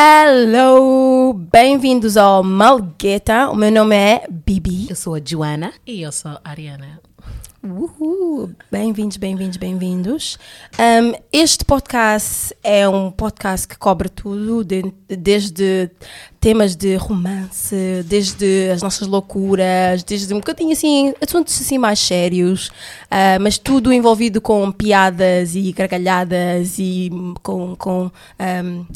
Hello! Bem-vindos ao Malgueta. O meu nome é Bibi. Eu sou a Joana. E eu sou a Ariana. Uhul. Bem-vindos, bem-vindos, bem-vindos. Um, este podcast é um podcast que cobre tudo, de- desde temas de romance, desde as nossas loucuras, desde um bocadinho assim, assuntos assim mais sérios, ah, mas tudo envolvido com piadas e gargalhadas e com. com um,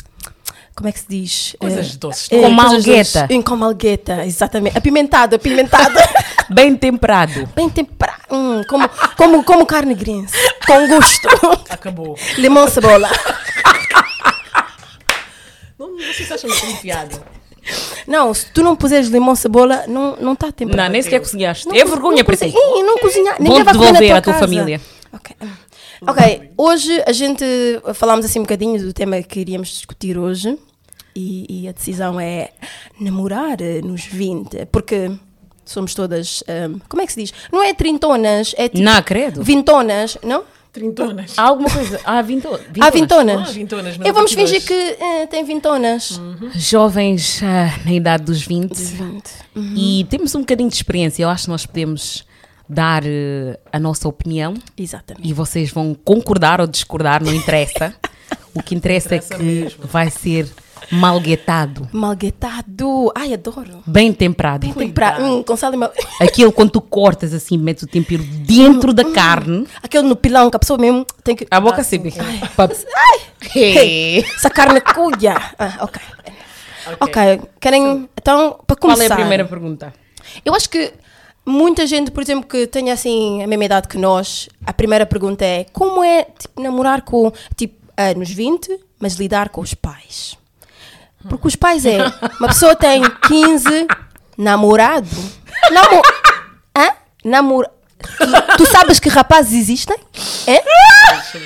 como é que se diz? Coisas Eh, doces. eh, Com coisas malgueta. doces. Em- Com malgueta, exatamente. Apimentado, apimentado. Bem temperado. Bem temperado. Hum, como, como, como carne grense. Com gosto. Acabou. Limão, cebola. Não, vocês acham que é piada? Não, se tu não puseres limão, cebola, não está não tá temperado. Não, nem sequer cozinhaste. Não é vergonha não para ti. Não cozinhar. Na devolver tua à tua casa. família. Ok. Ok, hoje a gente falámos assim um bocadinho do tema que iríamos discutir hoje e, e a decisão é namorar eh, nos 20, porque somos todas, ahm, como é que se diz? Não é trintonas, é tipo Não, credo. vintonas, não? Trintonas. Há alguma coisa. Há vinto... Há vintonas. Ah, vintonas, mas Eu vamos fingir que eh, tem vintonas. Jovens ah, na idade dos 20. 20. E temos um bocadinho de experiência. Eu acho que nós podemos dar eh, a nossa opinião Exatamente. e vocês vão concordar ou discordar, não interessa. o que interessa, Interessa é que mesmo. vai ser malguetado, Malguetado. Ai, adoro. bem temperado. Tem pra, hum, com sal e mel. Aquele quando tu cortas assim, metes o tempero dentro da carne. Aquele no pilão que a pessoa mesmo tem que. A boca Ah, sim, sempre. sim. Pa- Hey. Essa carne cuia. Ah, ok. Ok, querem. Então, para Qual começar. é a primeira pergunta? Eu acho que muita gente, por exemplo, que tenha assim a mesma idade que nós, a primeira pergunta é como é tipo, namorar com tipo anos 20, mas lidar com os pais? Porque os pais é uma pessoa tem 15, namorado. Namo Hã? Namor tu, tu sabes que rapazes existem? É?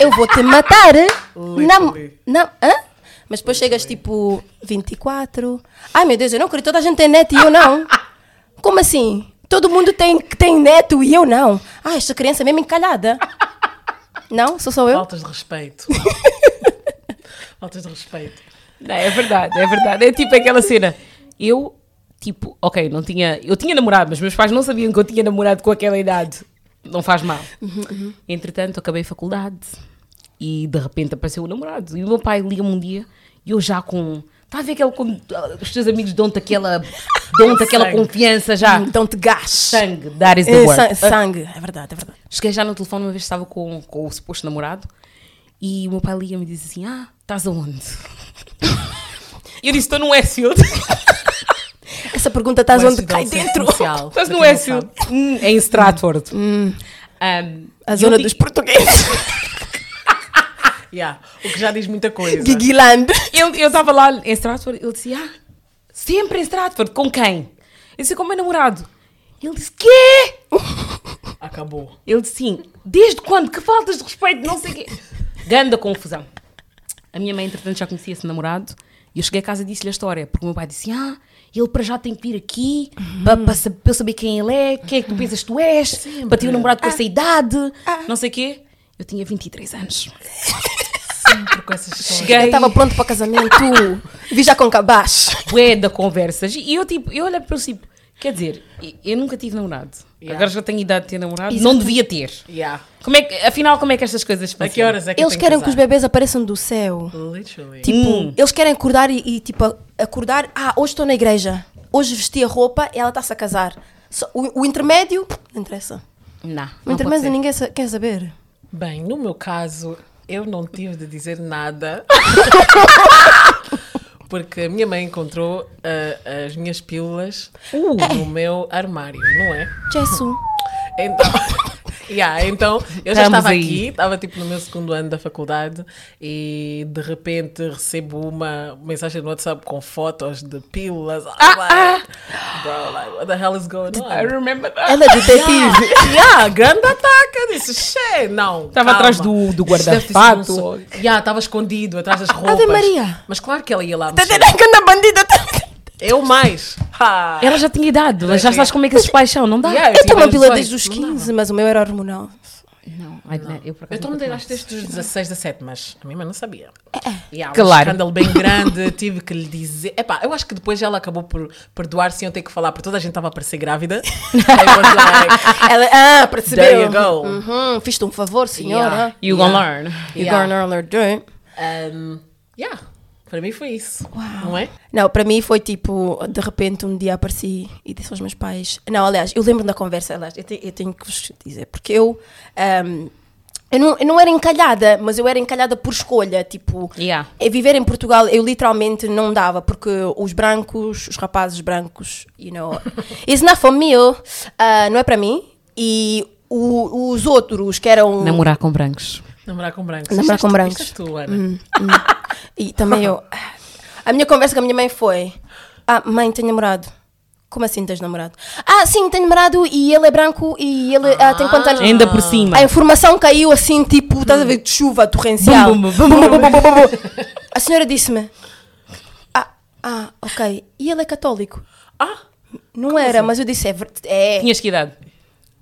Eu vou te matar. Nam nam hã? Mas depois chegas tipo 24. Ai meu Deus, eu não acredito, toda a gente tem neto e eu não. Como assim? Todo mundo tem, tem neto e eu não. Ah, esta criança é mesmo encalhada. Não? Sou só eu? Faltas de respeito. Faltas de respeito. Não, é verdade, é verdade. É tipo aquela cena. Eu, tipo, ok, não tinha. Eu tinha namorado, mas meus pais não sabiam que eu tinha namorado com aquela idade. Não faz mal. Entretanto, acabei a faculdade e de repente apareceu o namorado. E o meu pai liga-me um dia e eu já com. A ver aquele. quando, ah, os teus amigos dão-te aquela. dão-te aquela confiança já. Então-te gás. Sangue, that is the É, word. san- sangue, é verdade, é verdade. Cheguei já no telefone uma vez estava com, com o suposto namorado e o meu pai liga-me e diz assim: Ah, estás aonde? E eu disse: Estou no Westfield. Essa pergunta estás onde é cai dentro. Estás no Westfield. sabe. Hum, em Stratford. Um, A zona digo- dos portugueses. Yeah. O que já diz muita coisa. Gigiland. Eu estava lá em Stratford ele disse: Ah, sempre em Stratford. Com quem? Eu disse: Com o meu namorado. Ele disse: Quê? Acabou. Ele disse sim, desde quando? Que faltas de respeito, não sei o quê. Ganda confusão. A minha mãe, entretanto, já conhecia esse namorado e eu cheguei a casa e disse-lhe a história, porque o meu pai disse: Ah, ele para já tem que vir aqui para, para, sa- para eu saber quem ele é, quem é que tu pensas que tu és, para ter um namorado com essa idade, não sei o quê. Eu tinha 23 anos. Sempre com essas histórias. Cheguei, Eu estava pronto para casamento. Vi já com cabaz. bué da conversas e eu, tipo, eu olhei para o tipo, quer dizer, eu nunca tive namorado. Yeah. Agora já tenho idade de ter namorado, não Exatamente. devia ter. Yeah. Como é que, afinal, como é que estas coisas A funcionam? que horas é que Eles querem que os casar? bebês apareçam do céu. Literally. Tipo, Hum. eles querem acordar e, e, tipo, a- acordar. Ah, hoje estou na igreja. Hoje vesti a roupa e ela está-se a casar. Só- o, o intermédio, não interessa. Não, O não intermédio ninguém quer saber. Bem, no meu caso, eu não tive de dizer nada. Porque a minha mãe encontrou ah, as minhas pílulas no meu armário, não é? Jesus. Então, yeah, então eu já Estamos estava aí. aqui, estava tipo no meu segundo ano da faculdade e de repente recebo uma mensagem no WhatsApp com fotos de pílulas. I'm like, Bro, like, what the hell is going I on? remember that. Ela é detetive. Yeah, grande ataque. Eu disse, che, não. Estava atrás do- do guarda-fato. um. Yeah, estava escondido atrás das roupas. Ave Maria. Mas claro que ela ia lá Tá entendendo que anda bandida? Eu mais. Ha. Ela já tinha idade, já sabes como é que esses pais são, não dá? Yeah, Eu tenho uma tive pila aos desde os 18, não 15, mas o meu era hormonal. Não, não, eu por Eu nunca desde acho desde os 16, 17, mas a minha mãe não sabia. É, Yeah, um Claro. escândalo bem grande, tive que lhe dizer. Epá, eu acho que depois ela acabou por perdoar sem eu ter que falar, porque toda a gente estava a parecer grávida. Like, Ela, ah, percebeu. There you go. Uhum, Fiz-te um favor, senhora. Yeah. You gonna learn. You Yeah. gonna learn um, yeah, para mim foi isso. Não é? Não, para mim foi tipo, de repente um dia apareci e disse aos meus pais. Não, aliás, eu lembro da conversa, aliás, eu, te- eu tenho que vos dizer, porque eu. ahm, eu não, eu não era encalhada, mas eu era encalhada por escolha. Tipo, Yeah. é viver em Portugal, eu literalmente não dava, porque os brancos, os rapazes brancos, you know, it's not for me, ah, não é para mim. E o- os outros que eram. Namorar com brancos. Namorar com brancos. Namorar Isto com brancos. isto és tu, Ana. E também eu. A minha conversa com a minha mãe foi: Ah, mãe, tenho namorado. Como assim tens namorado? Ah, sim, tenho namorado e ele é branco e ele ah, tem quantos anos? Ainda por cima. A informação caiu assim, tipo, estás a ver, de chuva torrencial. Bum, bum, bum, bum, bum, bum, bum, bum. A senhora disse-me: Ah, ah, ok. E ele é católico? Ah, Não era, mas eu disse: É. é. Tinhas que idade?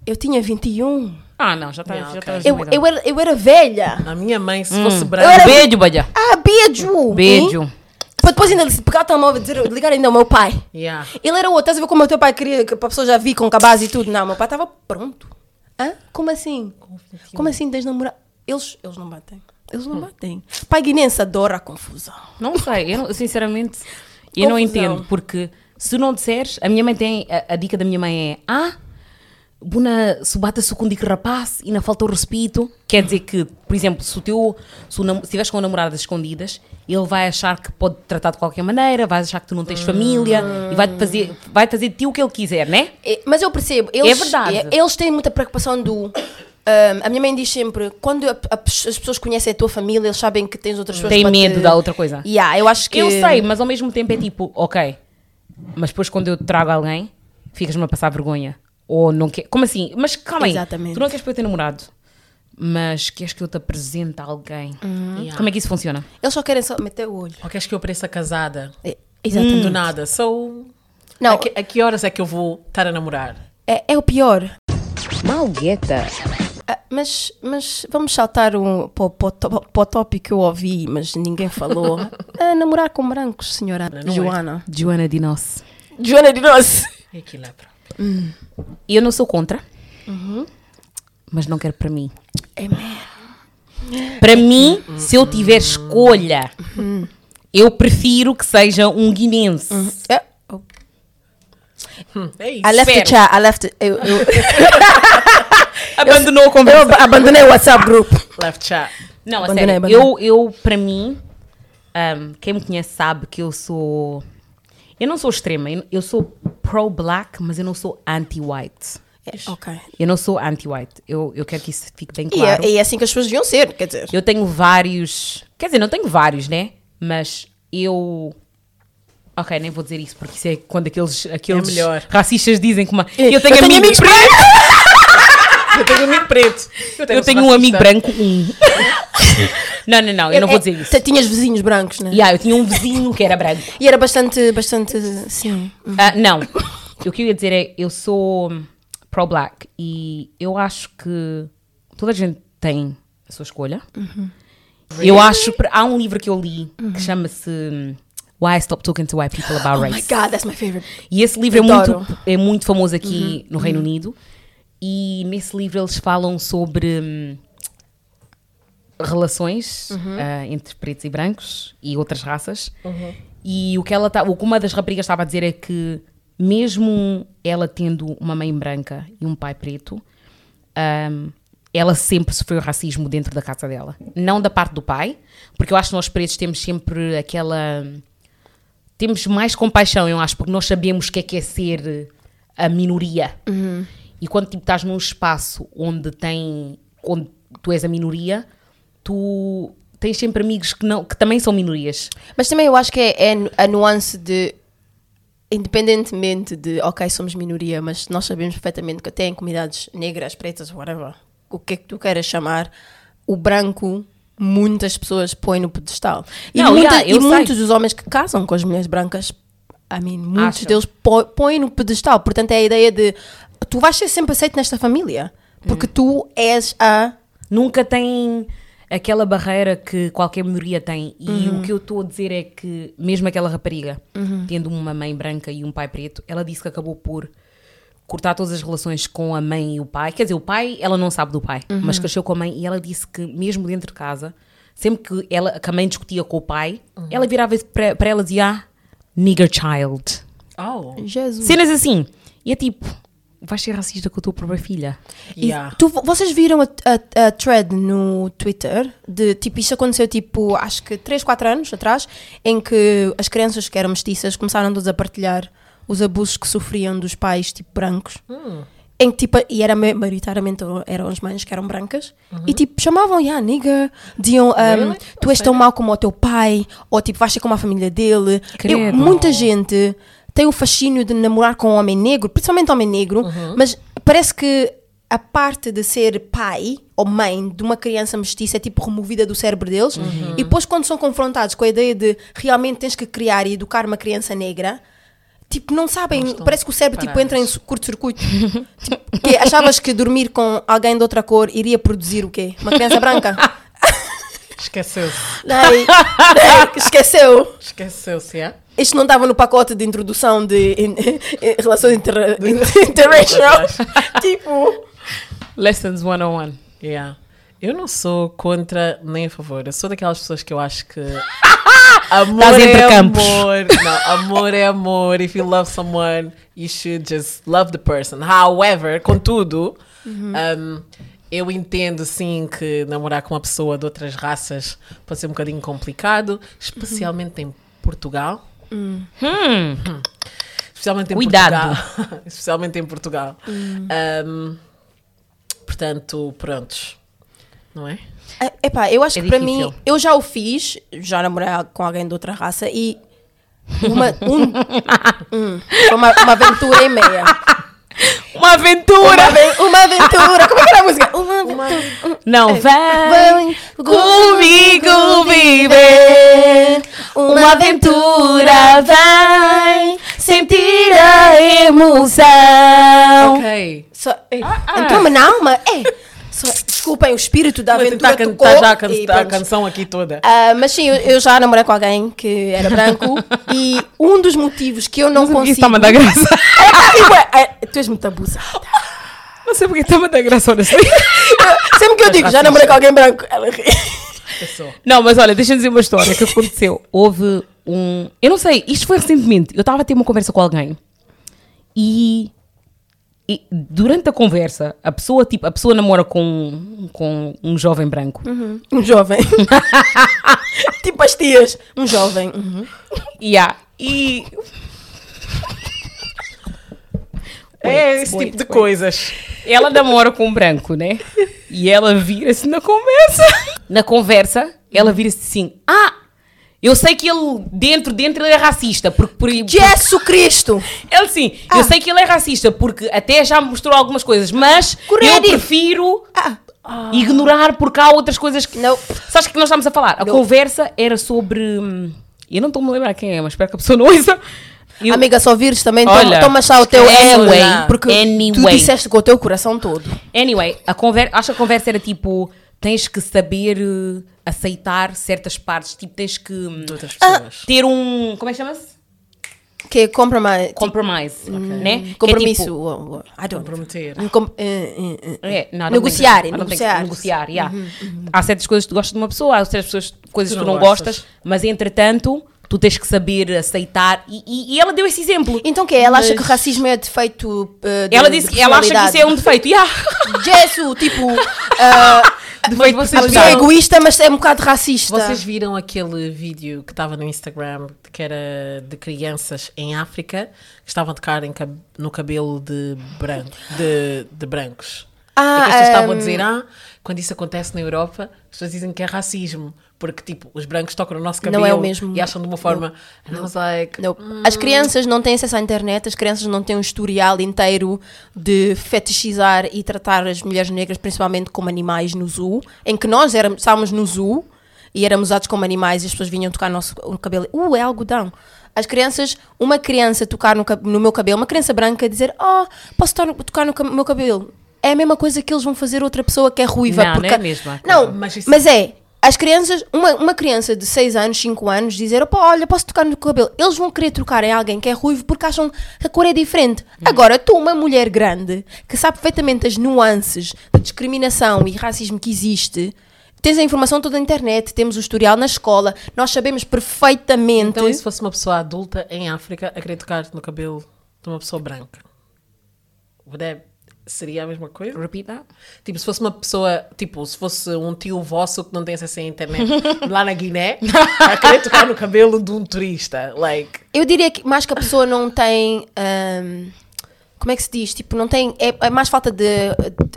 Eu tinha 21. Ah, não, já já ok. estás Eu, eu, era, eu era velha. a minha mãe, se Hum. fosse Eu branca. era- Beijo, balha. Ah, beijo! Beijo. Hein? Para depois ainda pegar o telemóvel e ligar ainda ao meu pai. Yeah. Ele era outro, estás a ver como o teu pai queria que a pessoa já vi com cabaz e tudo? Não, meu pai estava pronto. Hã? Como assim? Como assim tens namorado? Eles, eles não batem. Eles não batem. Pai guinense adora a confusão. Não sei, eu não- sinceramente, eu não Confusão. entendo, porque se não disseres, a minha mãe tem, a, a dica da minha mãe é, ah, buna se com dica rapaz e não falta o respeito, quer dizer que, por exemplo, se o teu, se, o estiveres com namoradas escondidas, ele vai achar que pode te tratar de qualquer maneira, vai achar que tu não tens família e vai fazer, vai fazer de ti o que ele quiser, né? É, Mas eu percebo. Eles, verdade. é, Eles têm muita preocupação do... ahm, a minha mãe diz sempre, quando a- a- as pessoas conhecem a tua família, eles sabem que tens outras pessoas Tem medo te- da outra coisa. Yeah, eu acho que... Eu sei, mas ao mesmo tempo é tipo, ok, mas depois quando eu trago alguém, ficas-me a passar vergonha. Ou não quer. Como assim? Mas calma aí. Exatamente. Tu não queres para eu ter namorado, mas queres que eu te apresente a alguém. Yeah. Como é que isso funciona? Eles só querem só meter o olho. Ou queres que eu pareça casada? É, exatamente. Do nada. So, Não, a, que, a que horas é que eu vou estar a namorar? é, é o pior. Malgueta. Ah, mas, mas vamos saltar um, para, o- tópico que eu ouvi, mas ninguém falou. Ah, namorar com brancos, senhora Não é. Joana. Joana Dinos. Joana de nós. É aquilo é pronto. Eu não sou contra, mas não quero para mim. Para mim, se eu tiver escolha, eu prefiro que seja um guinense. É, oh, É isso. I left the Espero. chat, I left it. Eu, eu, Abandonou a eu conversa. abandonei o WhatsApp group. Left chat. Não, a Abandonei, sério. abandonei. Eu, eu para mim, ahm, quem me conhece sabe que eu sou. Eu não sou extrema, eu- eu sou pro-black, mas eu não sou anti-white. É, ok. Eu não sou anti-white. Eu, eu quero que isso fique bem E, claro. é, e é assim que as pessoas deviam ser, quer dizer. Eu tenho vários. Quer dizer, não tenho vários, né? Mas eu. Ok, nem vou dizer isso, porque isso é quando aqueles, aqueles melhor. racistas dizem que uma. Eu Eu tenho, tenho amigos amigos brancos. Eu tenho um amigo preto. Eu tenho um amigo branco, um. não, não, não, eu não vou dizer isso. É, Tinhas vizinhos brancos, né? Yeah, eu tinha um vizinho que era branco. E era bastante, bastante, sim. Ah, não. O que eu ia dizer é, eu sou pro-black e eu acho que toda a gente tem a sua escolha. Eu acho, há um livro que eu li que chama-se hum, Why I Stopped Talking to White People About Oh my Race. God, that's my favorite. E esse livro é muito, é muito famoso aqui no Reino Unido. E nesse livro eles falam sobre hum, relações ah, entre pretos e brancos e outras raças. E o que, ela tá, o que uma das raparigas estava a dizer é que, mesmo ela tendo uma mãe branca e um pai preto, hum, ela sempre sofreu racismo dentro da casa dela. Não da parte do pai, porque eu acho que nós pretos temos sempre aquela temos mais compaixão, eu acho, porque nós sabemos o que é que é ser a minoria. E quando tipo, estás num espaço onde tem onde tu és a minoria, tu tens sempre amigos que, não, que também são minorias. Mas também eu acho que é, é a nuance de, independentemente de, ok, somos minoria, mas nós sabemos perfeitamente que até em comunidades negras, pretas, whatever, o que é que tu queiras chamar, o branco, muitas pessoas põem no pedestal. E, Não, muita- yeah, e muitos dos homens que casam com as mulheres brancas, I mean, muitos Acham. deles põem no pedestal. Portanto, é a ideia de tu vais ser sempre aceito nesta família, Hum. porque tu és a. Nunca tem aquela barreira que qualquer minoria tem. E Uhum. o que eu estou a dizer é que, mesmo aquela rapariga, tendo uma mãe branca e um pai preto, ela disse que acabou por cortar todas as relações com a mãe e o pai. Quer dizer, o pai, ela não sabe do pai, Uhum. mas cresceu com a mãe e ela disse que, mesmo dentro de casa, sempre que, ela, que a mãe discutia com o pai, Uhum. ela virava para para ela e dizia: ah, nigger child. Oh, Jesus. Cenas assim. E é tipo, vais ser racista com a tua própria filha. E yeah. tu- vocês viram a, a- a thread no Twitter de tipo, isto aconteceu tipo, acho que 3, 4 anos atrás, em que as crianças que eram mestiças começaram todas a partilhar os abusos que sofriam dos pais tipo brancos. Em que, tipo, e era ma- maioritariamente eram as mães que eram brancas e tipo chamavam, yeah, nigga, diziam, um, Really? tu és tão mau como o teu pai, ou tipo vais ser como a família dele. Eu- muita gente tem o fascínio de namorar com um homem negro, principalmente homem negro, mas parece que a parte de ser pai ou mãe de uma criança mestiça é tipo removida do cérebro deles e depois quando são confrontados com a ideia de realmente tens que criar e educar uma criança negra tipo não sabem, estão parece que o cérebro tipo, entra em curto-circuito tipo, que achavas que dormir com alguém de outra cor iria produzir o quê? Uma criança branca? Esqueceu-se. Esqueceu Esqueceu-se, yeah? Isto não estava no pacote de introdução de in- in- relações inter, tipo, Lessons 101. Yeah. Eu não sou contra nem a favor. Eu sou daquelas pessoas que eu acho que amor é amor. Não, amor é amor. If you love someone, you should just love the person. However, contudo, um, eu entendo sim que namorar com uma pessoa de outras raças pode ser um bocadinho complicado, especialmente em Portugal. Hum. Especialmente em Cuidado. Portugal. especialmente em Portugal. Um, portanto, prontos. Não é? é- epá, eu acho É que para mim, eu já o fiz, já namorei com alguém de outra raça e uma, um, hum, uma, uma aventura e meia. Uma aventura! Uma, aven- uma aventura, como é que era a música? Uma aventura. Não É. vem comigo viver uma aventura, vem sentir a emoção. Ok. Só, Entrou-me na alma, é. Só, desculpem, o espírito da Vou aventura tentar tocou. cantar já a, can- e a pronto. canção aqui toda. Ah, mas sim, eu, eu já namorei com alguém que era branco e um dos motivos que eu não Isso consigo. está-me a dar graça. Tipo, é, é, tu és muito abusada. Não sei porque está-me a dar graça, honestly. Sempre que eu digo, já namorei com alguém branco, ela ri. Não, mas olha, deixa-me dizer uma história que aconteceu. Houve um. Eu não sei, isto foi recentemente. Eu estava a ter uma conversa com alguém e. e durante a conversa, a pessoa, tipo, a pessoa namora com, com um jovem branco. Um jovem. tipo as tias. Um jovem. Uhum. Yeah. E. É esse wait, tipo de wait. coisas. Ela namora com um branco, né? E ela vira-se na conversa. Na conversa, ela vira-se assim: Ah, eu sei que ele, dentro, dentro, ele é racista. Porque, por, Jesus Cristo! Ele sim, Ah. eu sei que ele é racista porque até já me mostrou algumas coisas, mas eu Correto. prefiro Ah. ignorar porque há outras coisas que. Não. Sabes o que nós estamos a falar? A Não. conversa era sobre. hum, Eu não estou-me a lembrar quem é, mas espero que a pessoa não ouça. Eu- Amiga, só vires também, Olha, toma, já o teu anyway, Porque tu anyway. disseste com o teu coração todo. Anyway, a conver acho que a conversa era tipo: tens que saber eh, aceitar certas partes, tipo, tens que hum, pessoas. ter um. Como é que chama-se? Que é compromise. Compromise. Né? Que é Compromisso. tipo- oh, oh, I don't. Comprometer. Com- eh, eh, eh. É, não, não Negociar, não negociar. negociar, yeah. Há certas coisas que tu gostas de uma pessoa, há certas pessoas, coisas que tu não não gostas. gostas, mas entretanto, tu tens que saber aceitar. E, e- e ela deu esse exemplo. Então o que Ela acha Mas- que o racismo é defeito eh, de Ela disse de que ela acha que isso é um defeito. Yeah. Jesus, tipo, ah, Vocês a vocês pessoa é viram- egoísta, mas é um bocado racista. Vocês viram aquele vídeo que estava no Instagram que era de crianças em África que estavam a tocar cab- no cabelo de, branco, de, de brancos? Ah, e que as pessoas estavam a dizer, ah, quando isso acontece na Europa, as pessoas dizem que é racismo. Porque, tipo, os brancos tocam no nosso cabelo Não é o mesmo. e acham de uma forma. I was like, Não. As crianças não têm acesso à internet, as crianças não têm um historial inteiro de fetichizar e tratar as mulheres negras principalmente como animais no zoo, em que nós éramos, estávamos no zoo e éramos usados como animais e as pessoas vinham tocar no nosso no cabelo. Uh, é algodão. As crianças, uma criança tocar no, no meu cabelo, uma criança branca dizer, oh, posso tocar no, tocar no meu cabelo? é a mesma coisa que eles vão fazer outra pessoa que é ruiva. Não, não porque... é a mesma Não, mas, Mas isso- é. As crianças, uma, uma criança de 6 anos, 5 anos, dizer: Opa, olha, posso tocar no cabelo. Eles vão querer trocar em alguém que é ruivo porque acham que a cor é diferente. Agora, tu, uma mulher grande, que sabe perfeitamente as nuances de discriminação e racismo que existe, tens a informação toda na internet, temos o historial na escola, nós sabemos perfeitamente. Então, e se fosse uma pessoa adulta em África a querer tocar no cabelo de uma pessoa branca? Would that- Seria a mesma coisa? Repeat that. Tipo, se fosse uma pessoa, tipo, se fosse um tio vosso que não tem acesso à internet lá na Guiné, a querer tocar no cabelo de um turista. Like, Eu diria que mais que a pessoa não tem. ahm, como é que se diz? Tipo, não tem. É, é mais falta de,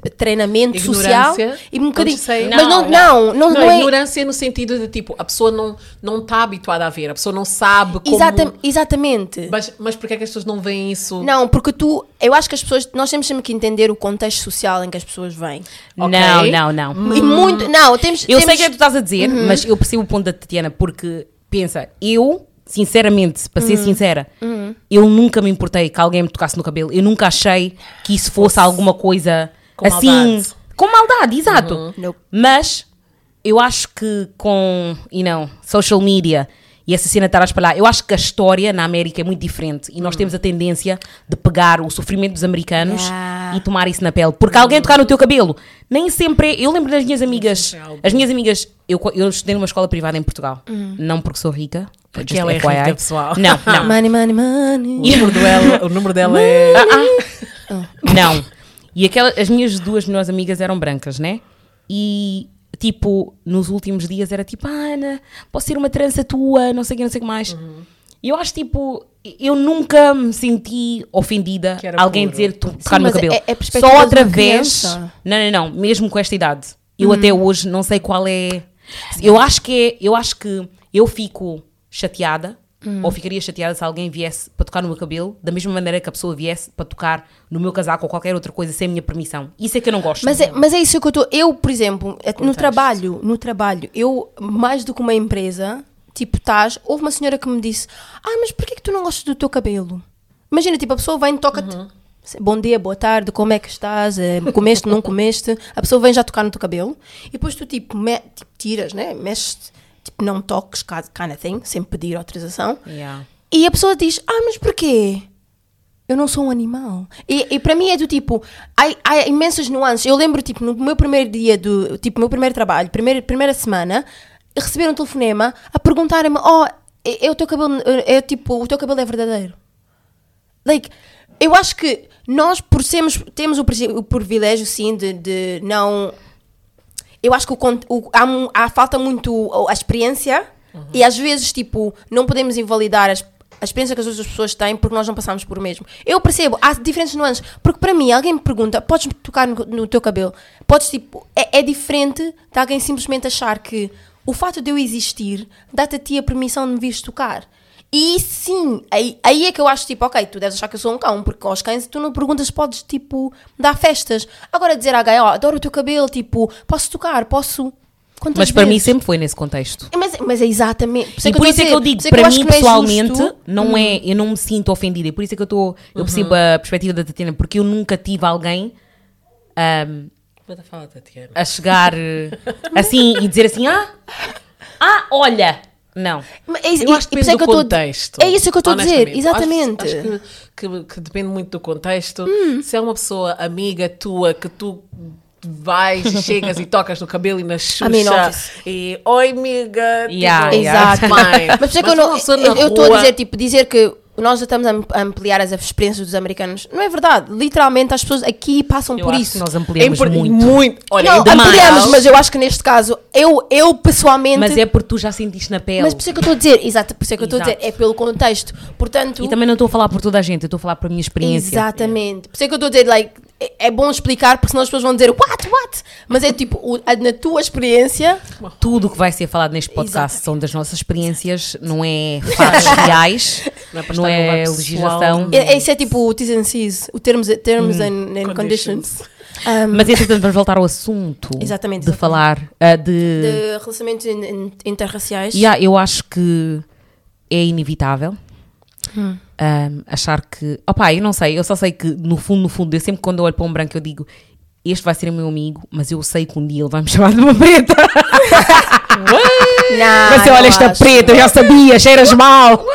de treinamento social. ignorância. E um bocadinho. Say- Mas não, não, não, não, é. ignorância no sentido de, tipo, a pessoa não não está habituada a ver, a pessoa não sabe como... Exata- exatamente. Mas, mas porquê é que as pessoas não veem isso? Não, porque tu. Eu acho que as pessoas. Nós temos sempre que entender o contexto social em que as pessoas vêm. Não, não, não. E muito. Não, temos. Eu sei temos- o que é que tu estás a dizer, mas eu percebo o ponto da Tatiana, porque pensa, eu, sinceramente, para ser sincera, eu nunca me importei que alguém me tocasse no cabelo. Eu nunca achei que isso fosse alguma coisa Com assim. maldade. Com maldade, exato. Nope. Mas eu acho que com, you know, social media e essa cena estar a espalhar, eu acho que a história na América é muito diferente e nós temos a tendência de pegar o sofrimento dos americanos Yeah. e tomar isso na pele. Porque alguém tocar no teu cabelo, nem sempre é. Eu lembro das minhas amigas, é algo. as minhas amigas, eu, eu estudei numa escola privada em Portugal, não porque sou rica, Porque just ela é FYI. rica, pessoal. Não, não. Money, money, money. O número dela, o número dela é... Não. E aquela, as minhas duas melhores amigas eram brancas, né? E, tipo, nos últimos dias era tipo, ah, Ana, posso ser uma trança tua, não sei o que, não sei o que mais. E eu acho, tipo, eu nunca me senti ofendida alguém puro. dizer tu- tocar no meu cabelo. é- é Só outra vez. criança. Não, não, não. Mesmo com esta idade. Eu até hoje não sei qual é. Eu acho que é. Eu acho que eu fico chateada. Ou ficaria chateada se alguém viesse para tocar no meu cabelo, da mesma maneira que a pessoa viesse para tocar no meu casaco ou qualquer outra coisa sem a minha permissão. Isso é que eu não gosto. Mas é, mas é isso que eu estou. Eu, por exemplo, é- no trabalho, no trabalho, eu, mais do que uma empresa, tipo, estás, houve uma senhora que me disse: Ah, mas porquê que tu não gostas do teu cabelo? Imagina, tipo, a pessoa vem e toca-te. Bom dia, boa tarde, como é que estás? Eh, Comeste, não comeste? A pessoa vem já tocar no teu cabelo e depois tu, tipo, me- tipo, tiras, né? Mexes, tipo, não toques, kind of thing, sem pedir autorização. Yeah. E a pessoa diz: Ah, mas porquê? Eu não sou um animal. E, e para mim é do tipo, há, há imensas nuances. Eu lembro, tipo, no meu primeiro dia, do tipo, meu primeiro trabalho, primeira, primeira semana, receber um telefonema a perguntarem-me: Oh, é, é o teu cabelo, é tipo, o teu cabelo é verdadeiro. Like, eu acho que nós, por sermos, temos o, o privilégio, sim, de, de não. Eu acho que o, o- há, há falta muito a experiência e às vezes, tipo, não podemos invalidar as, a experiência que as outras pessoas têm porque nós não passamos por o mesmo. Eu percebo, há diferentes nuances. Porque para mim, alguém me pergunta: podes tocar no, no teu cabelo? Podes, tipo, é, é diferente de alguém simplesmente achar que o fato de eu existir dá-te a ti a permissão de me vires tocar. E sim, aí, aí é que eu acho tipo, ok, tu deves achar que eu sou um cão, porque aos cães tu não perguntas podes, tipo, dar festas. Agora dizer a alguém, ó, adoro o teu cabelo, tipo, posso tocar, posso. Quantas Mas para mim sempre foi nesse contexto. Mas, mas é exatamente. e por isso é que eu digo, para mim pessoalmente, não Hum. é, eu não me sinto ofendida. E por isso é que eu estou, eu percebo a perspectiva da Tatiana, porque eu nunca tive alguém ahm, Manda fala, Tatiana. a chegar assim e dizer assim: ah, ah, olha. Não. É, isso- Eu acho que isso depende é do que tô- contexto. É isso que eu estou a dizer, exatamente. Acho, acho que, que- que depende muito do contexto. Hum. Se é uma pessoa amiga tua que tu vais e chegas e tocas no cabelo e na Xuxa mean, obvious. e oi amiga Yeah, tipo, yeah. Exato. Mas isso é que eu não. Eu estou a dizer, tipo, dizer que nós já estamos a am- a ampliar as experiências dos americanos. Não é verdade. Literalmente as pessoas aqui passam Eu por acho isso. que nós é ampliamos impor- muito. Olha, não, é ampliamos, mas eu acho que neste caso, eu, eu pessoalmente. Mas é porque tu já sentiste na pele. Mas por isso é que eu estou a dizer, exato, por isso é que eu estou a dizer, é pelo contexto. Portanto, E também não estou a falar por toda a gente, eu estou a falar por a minha experiência. exatamente. Por isso é que eu estou a dizer, like, é, bom explicar, porque senão as pessoas vão dizer, what, what? Mas é tipo, o- a- na tua experiência, Tudo o que vai ser falado neste podcast Exato. são das nossas experiências, não é fatos reais, Não é não é legislação. é, é- isso é tipo o T's and C's, o termos, termos and, and Conditions. conditions. Um, Mas entretanto vamos voltar ao assunto Exatamente, de exatamente. falar ah, de, de relacionamentos in- in- interraciais. Yeah, eu acho que é inevitável Hum. um, achar que. Opá, eu não sei, eu só sei que no fundo, no fundo, eu sempre quando eu olho para um branco eu digo este vai ser meu amigo, mas eu sei que um dia ele vai me chamar de uma preta. Não, vai ser, olha esta acho. preta, eu já sabia, cheiras mal.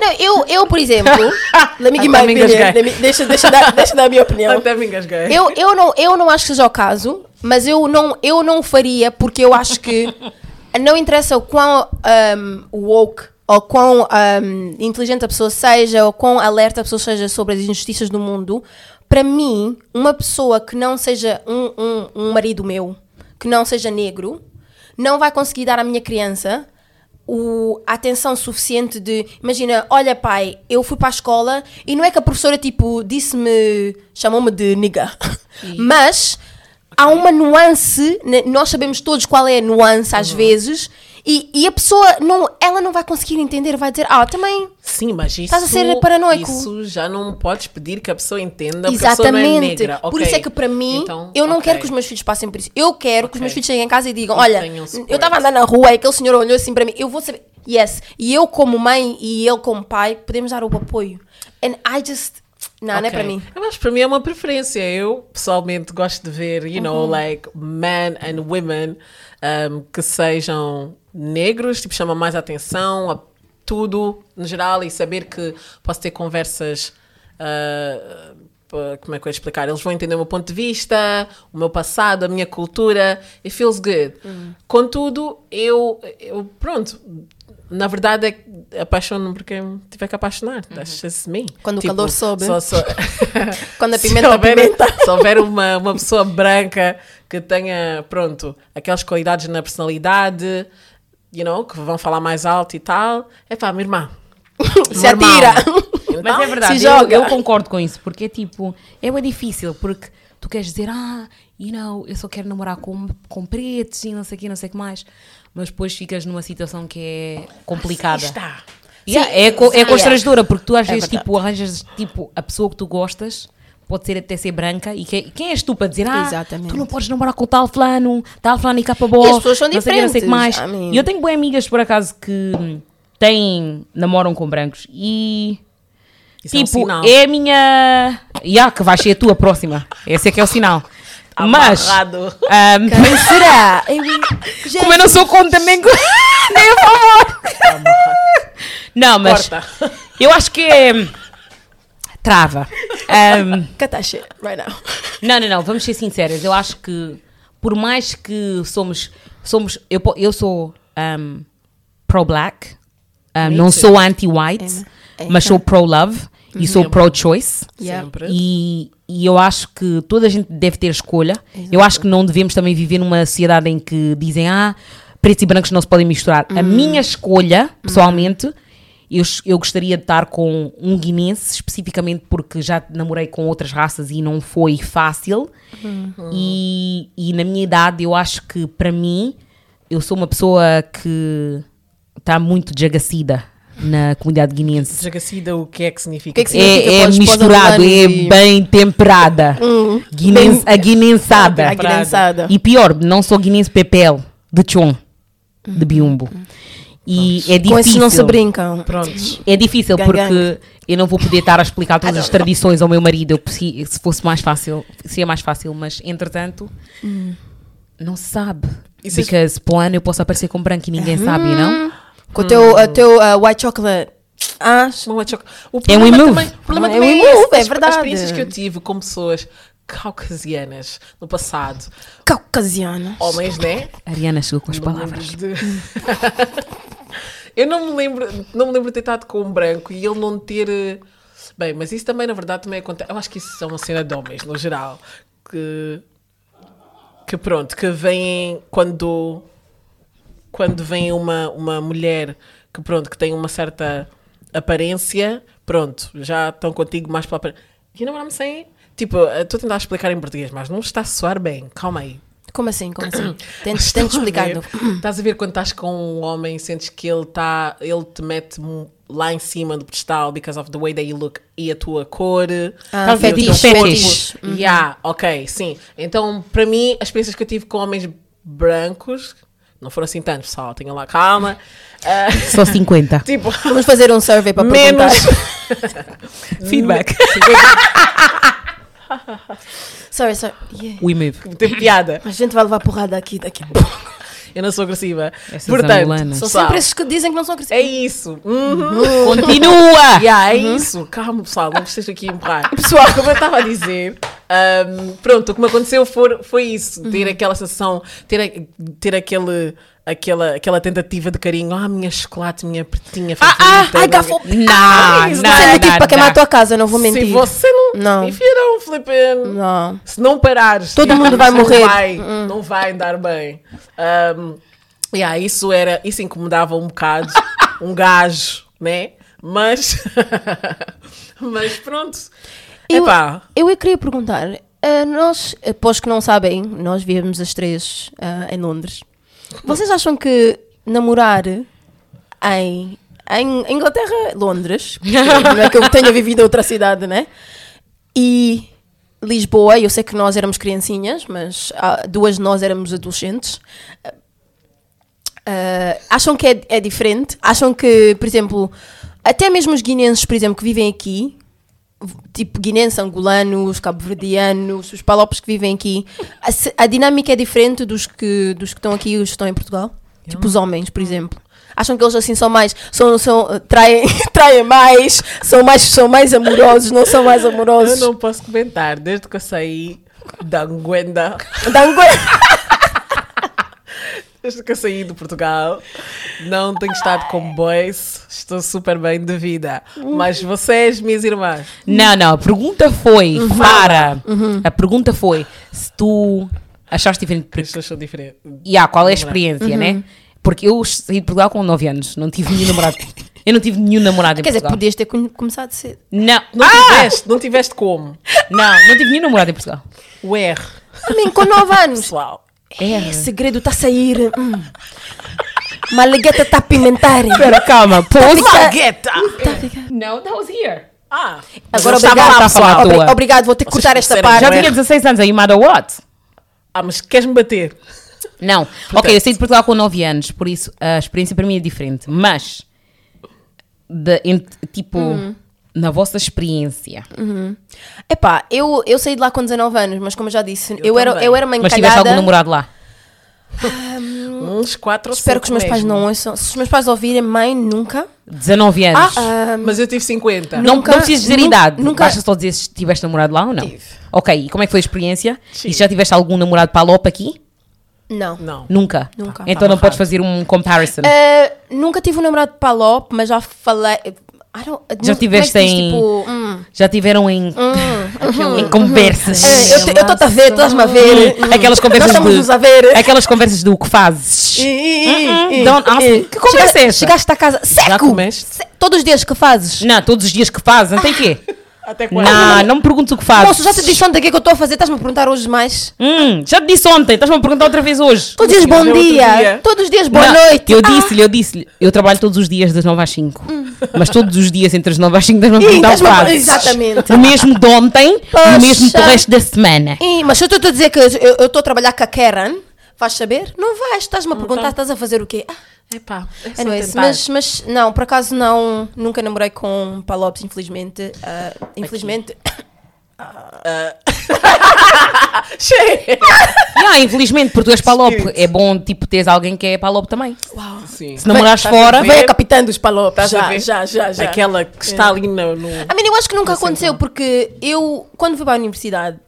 Não, eu, eu, por exemplo, let me give my opinion. me- deixa, deixa, dar, deixa dar a minha opinião. Até me engasguei. Eu, eu, não, eu não acho que seja o caso, mas eu não, eu não faria porque eu acho que não interessa o quão um, woke ou quão um, inteligente a pessoa seja ou quão alerta a pessoa seja sobre as injustiças do mundo. Para mim, uma pessoa que não seja um, um, um marido meu, que não seja negro, não vai conseguir dar à minha criança o, a atenção suficiente de imagina, olha pai, eu fui para a escola e não é que a professora tipo disse-me, chamou-me de nigga, mas há uma nuance, né, nós sabemos todos qual é a nuance às vezes e, e a pessoa não, ela não vai conseguir entender, vai dizer, ah, também Sim, mas isso, Estás a ser paranoico. isso já não podes pedir que a pessoa entenda porque a pessoa não é Exatamente. negra. Por Ok. isso é que para mim, Então, eu não ok. quero que os meus filhos passem por isso. Eu quero que os meus filhos cheguem em casa e digam: Olha, eu estava andando na rua e aquele senhor olhou assim para mim. Eu vou saber. Yes. E eu, como mãe, e ele, como pai, podemos dar o apoio. And I just. Não, não é para mim. Que para mim é uma preferência. Eu pessoalmente gosto de ver, you Uhum. know, like men and women um, que sejam negros, tipo, chama mais atenção a tudo no geral e saber que posso ter conversas. pa- como é que eu ia explicar? Eles vão entender o meu ponto de vista, o meu passado, a minha cultura. It feels good. Uhum. Contudo, eu, eu, pronto, na verdade é apaixono-me porque tiver que apaixonar. That's just me. Uhum. Quando o Tipo, calor sobe. só- só- Quando a se pimenta houver, pimenta. se houver uma, uma pessoa branca que tenha, pronto, aquelas qualidades na personalidade, you know, que vão falar mais alto e tal, é pá, minha irmã. Se atira. Então, Mas é verdade, se eu, joga. eu concordo com isso, porque é tipo, é bem difícil, porque tu queres dizer, ah, you know, eu só quero namorar com, com pretos e não sei o que, não sei o que mais, mas depois ficas numa situação que é complicada. Está. Yeah, Sim, é, é sim, constrangedora, porque tu às É vezes verdade. tipo, arranjas tipo, a pessoa que tu gostas, pode ser até ser branca, e que, quem és tu para dizer, ah, Exatamente. tu não podes namorar com tal fulano, tal fulano e capa E boa, as pessoas são não sei não sei mais. diferentes, I mean- E eu tenho boas amigas, por acaso, que hum, têm, namoram com brancos, e Isso é um tipo, sinal. é a minha. Ya, que vai ser a tua próxima. Esse é que é o sinal. Mas, Amarrado. ahm, Quem será? Eu- como eu não sou contra nem, nem a favor. Não, mas Corta. eu acho que é. Trava. Catache, right now. não, não, não, vamos ser sinceros. Eu acho que, por mais que somos. somos eu, eu sou ahm, pro-black, Me não sou anti-white, mas sou pro-love e sou pro-choice. Yeah. Sempre. E, e eu acho que toda a gente deve ter escolha. Eu acho que não devemos também viver numa sociedade em que dizem, ah, pretos e brancos não se podem misturar. A minha escolha, pessoalmente, eu, eu gostaria de estar com um guinense, especificamente porque já namorei com outras raças e não foi fácil. E, e na minha idade, eu acho que para mim, eu sou uma pessoa que está muito desagacida na comunidade guinense. Desagacida, o que é que significa? O que é que significa? É, é misturado, é e- bem temperada. Guinense, a guinensada. A guinensada. E pior, não sou guinense pepel, de chon, de biumbo. E é Com esses difícil. não se brincam. Prontos. É difícil Gang, porque gang. eu não vou poder estar a explicar todas as tradições ao meu marido. Se fosse mais fácil, seria mais fácil, mas entretanto, não se sabe. Se- Porque para o ano eu posso aparecer com branco e ninguém sabe, não? Com o teu, a teu uh, white chocolate. Ah, Não é. O É um problema imove. também, o problema É também um é, imove, é As- verdade. As experiências que eu tive com pessoas caucasianas no passado, caucasiana. homens, né? Ariana chegou com as Não me palavras. lembro de- eu não me lembro, não me lembro de ter estado com um branco e ele não ter. eh, Bem, mas isso também, na verdade, também acontece. Eu acho que isso é uma cena de homens, no geral. Que. Que pronto, que vêm quando. Quando vem uma, uma mulher que pronto, que tem uma certa aparência, pronto, já estão contigo mais pela aparência. You know what I'm saying? Tipo, estou a tentar explicar em português, mas não está a soar bem. Calma aí. Como assim? Como assim? Tente, Estás tente a explicar. ver? Estás a ver quando estás com um homem e sentes que ele tá, ele te mete lá em cima do pedestal because of the way that you look e a tua cor. Ah, fetiche, corpo. fetiche. Yeah, ok, sim. Então, para mim, as experiências que eu tive com homens brancos, não foram assim tantos, pessoal, tenham lá calma. Ah, Só 50. tipo, Vamos fazer um survey para menos. perguntar. Feedback. Sorry, sorry. Yeah. We move. Tem piada. A gente vai levar porrada aqui daqui a pouco. Eu não sou agressiva. Essas Portanto, angolanas. São sempre esses que dizem que não são é agressivos. isso. Uhum. Continua! Yeah, é isso. Calma, pessoal, não esteja aqui empurrar. Pessoal, como eu estava a dizer, ahm, pronto, o que me aconteceu foi, foi isso: ter aquela sensação, ter, ter aquele, aquela, aquela tentativa de carinho. Ah, minha chocolate, minha pretinha favorita. ai, gafo- Não, Ah, não, Isso é não, para queimar a não. tua casa, não vou mentir. Se você não. Não. Flip in, Não. se não parares, Todo mundo vai não morrer. Vai, Não vai andar bem. Um, yeah, isso era, isso incomodava um bocado, um gajo, né? Mas, mas pronto. Eu- Epá, Eu é queria perguntar, eh, nós, eh, os que não sabem, nós vivemos as três ah, em Londres. Vocês acham que namorar em, em Inglaterra, Londres, não é que eu tenha vivido outra cidade, né? E Lisboa, eu sei que nós éramos criancinhas, mas ah, duas de nós éramos adolescentes. Ah, acham que é, é diferente? Acham que, por exemplo, até mesmo os guineenses, por exemplo, que vivem aqui, tipo guinenses, angolanos, cabo-verdianos, os palopes que vivem aqui, a, a dinâmica é diferente dos que, dos que estão aqui e os que estão em Portugal? Tipo os homens, por exemplo. Acham que eles assim são mais, são, são, eh, traem, traem mais, são mais, são mais amorosos, não são mais eu amorosos? não posso comentar. Desde que eu saí da Anguenda, Dangue- desde que eu saí de Portugal, não tenho estado com boys. Estou super bem de vida. Mas vocês, minhas irmãs, Não, não, a pergunta foi, Uhum. para. A pergunta foi se tu achaste diferente. Porque, pessoas são diferentes. yeah, qual é a experiência, Uhum. né? Porque eu saí de Portugal com 9 anos, não tive nenhum namorado. Eu não tive nenhum namorado em Quer dizer, Portugal. podias ter come- começado cedo. Não, Não ah! tiveste, não tiveste como. não, não tive nenhum namorado em Portugal. O R, A mim, com 9 anos. pessoal. É, segredo está a sair. Hum. Malagueta está a pimentar. Espera, calma. Malagueta! Tá a ficar- No, that was here. Ah, Agora, eu estava obrigado, lá, a falar. Obri- obrigado, vou ter que Vocês cortar esta parte. Já não tinha 16 anos aí, matter what? Ah, mas queres-me bater? Não. Ok, eu saí de Portugal com 9 anos, por isso a experiência para mim é diferente. Mas, de, tipo, Hum. Na vossa experiência, Epá, eu, eu saí de lá com 19 anos, mas como eu já disse, eu, era, também. eu era uma mas tiveste encalhada. algum namorado lá? Uns quatro ou Espero que os meus pais mesmo. não ouçam. Se os meus pais ouvirem, mãe, nunca. 19 anos. Ah, Mas eu tive 50. não, nunca- não precisas dizer nunca- idade. nunca- Basta só dizer se tiveste namorado lá ou não. Tive. Ok, e como é que foi a experiência? Sim. E se já tiveste algum namorado palopa aqui? não. Não. Nunca. Nunca. Então Tá não podes fazer um comparison. Ah, nunca tive um namorado de palop, mas já falei. I don't- Já não- tiveste em- Tipo, hum, Já tiveram em, em conversas. é, eu estou-te a ver, estás-me a ver. hum, Aquelas conversas Nós estamos de- nos a ver. Aquelas conversas do que fazes. Ih, Don't ask. Que conversa é essa? Chegaste a casa seco. comeste? Se- Todos os dias que fazes. Não, todos os dias que fazem, tem quê? Até quando? Não, não me perguntes o que fazes. Moço, já te disse ontem o que é que eu estou a fazer? Estás-me a perguntar hoje mais? Hum, já te disse ontem, estás-me a perguntar outra vez hoje. Todos os dias bom dia. dia. Todos os dias boa Não, noite. Eu Ah, disse-lhe, eu disse-lhe, eu trabalho todos os dias das 9 às 5. Mas todos os dias entre as 9 às 5 estás-me a Ih, perguntar o que estás-me a- fazes. Exatamente. O mesmo de ontem e Poxa. o mesmo do resto da semana. Ih, mas se eu estou a dizer que eu estou a trabalhar com a Karen, vais saber? Não vais, estás-me a perguntar, tá. estás a fazer o quê? Ah, Epá, é anyways, mas, mas não, por acaso não, nunca namorei com palopes, infelizmente. ah, infelizmente. Cheio. Yeah, infelizmente, porque tu és palope. É bom, tipo, teres alguém que é palope também. Uau. Sim. Se namorares fora... Vem a capitã dos palopes. Já, já, já, já. Aquela que está ali no... no... A mim, eu acho que nunca aconteceu, porque eu, quando fui para a universidade,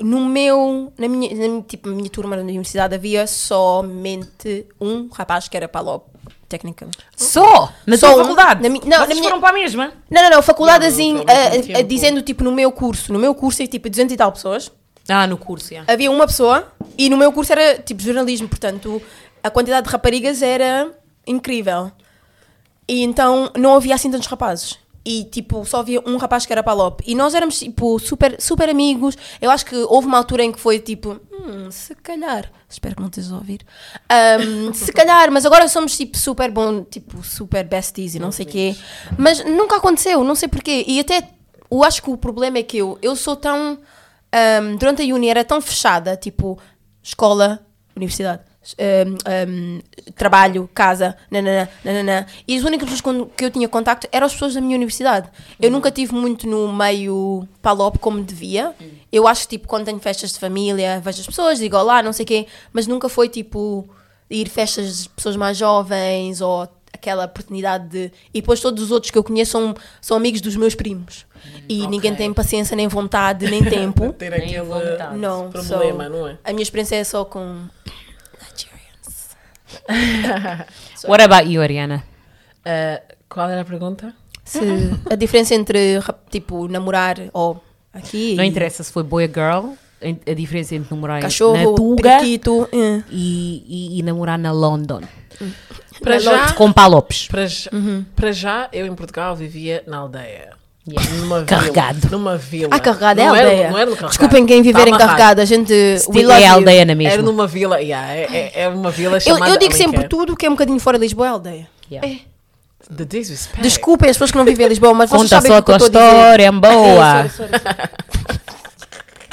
no meu, na minha, na minha, tipo, na minha turma na universidade havia somente um rapaz que era palop, técnica. Só? Na Só tua um. faculdade? Na mi- não, Vocês na minha- foram para a mesma? Não, não, não, faculdade Não, assim, não, não, ah, um dizendo tipo no meu curso, no meu curso é tipo 200 e tal pessoas, Ah, no curso, yeah. havia uma pessoa e no meu curso era tipo jornalismo, portanto a quantidade de raparigas era incrível. E então não havia assim tantos rapazes. E tipo, só havia um rapaz que era palop. E nós éramos tipo super, super amigos. Eu acho que houve uma altura em que foi tipo, hum, se calhar. Espero que não estejas a ouvir. Ahm, se calhar, mas agora somos tipo super bom, tipo super besties e não sei o quê. Mas nunca aconteceu, não sei porquê. E até eu acho que o problema é que eu, eu sou tão. ahm, durante a uni era tão fechada, tipo, escola, universidade, hum, hum, trabalho, casa, nananã, nananã. E as únicas pessoas com que eu tinha contacto eram as pessoas da minha universidade. Eu nunca tive muito no meio palop como devia. Eu acho que, tipo, quando tenho festas de família, vejo as pessoas, digo olá, não sei o quê, mas nunca foi, tipo, ir festas de pessoas mais jovens ou aquela oportunidade de... E depois todos os outros que eu conheço são, são amigos dos meus primos. E ninguém tem paciência, nem vontade, nem tempo. Ter Nem aquele vontade. Não, problema, so, não é? A minha experiência é só com. What about you, Ariana? Ah, qual era a pergunta? Se a diferença entre, tipo, namorar ou aqui... Não interessa se foi boy ou girl, a diferença entre namorar na Cachorro, Tuga periquito... eh. e, e, e namorar na London. Para já, Com palopes. para, já, para já, eu em Portugal vivia na aldeia. Yeah. Numa Carregado. Vila, numa vila. Ah, carregado é Não era- aldeia. não era no carregado. Desculpem quem viver Tá em carregado, a gente... we É aldeia na mesma. Era numa vila, yeah, é, é, é uma vila Eu, chamada eu digo sempre Alenquer. tudo que é um bocadinho fora de Lisboa é aldeia. Yeah. The disrespect. Desculpem as pessoas que não vivem em Lisboa, mas vocês Conta sabem só a eu tua história, é boa.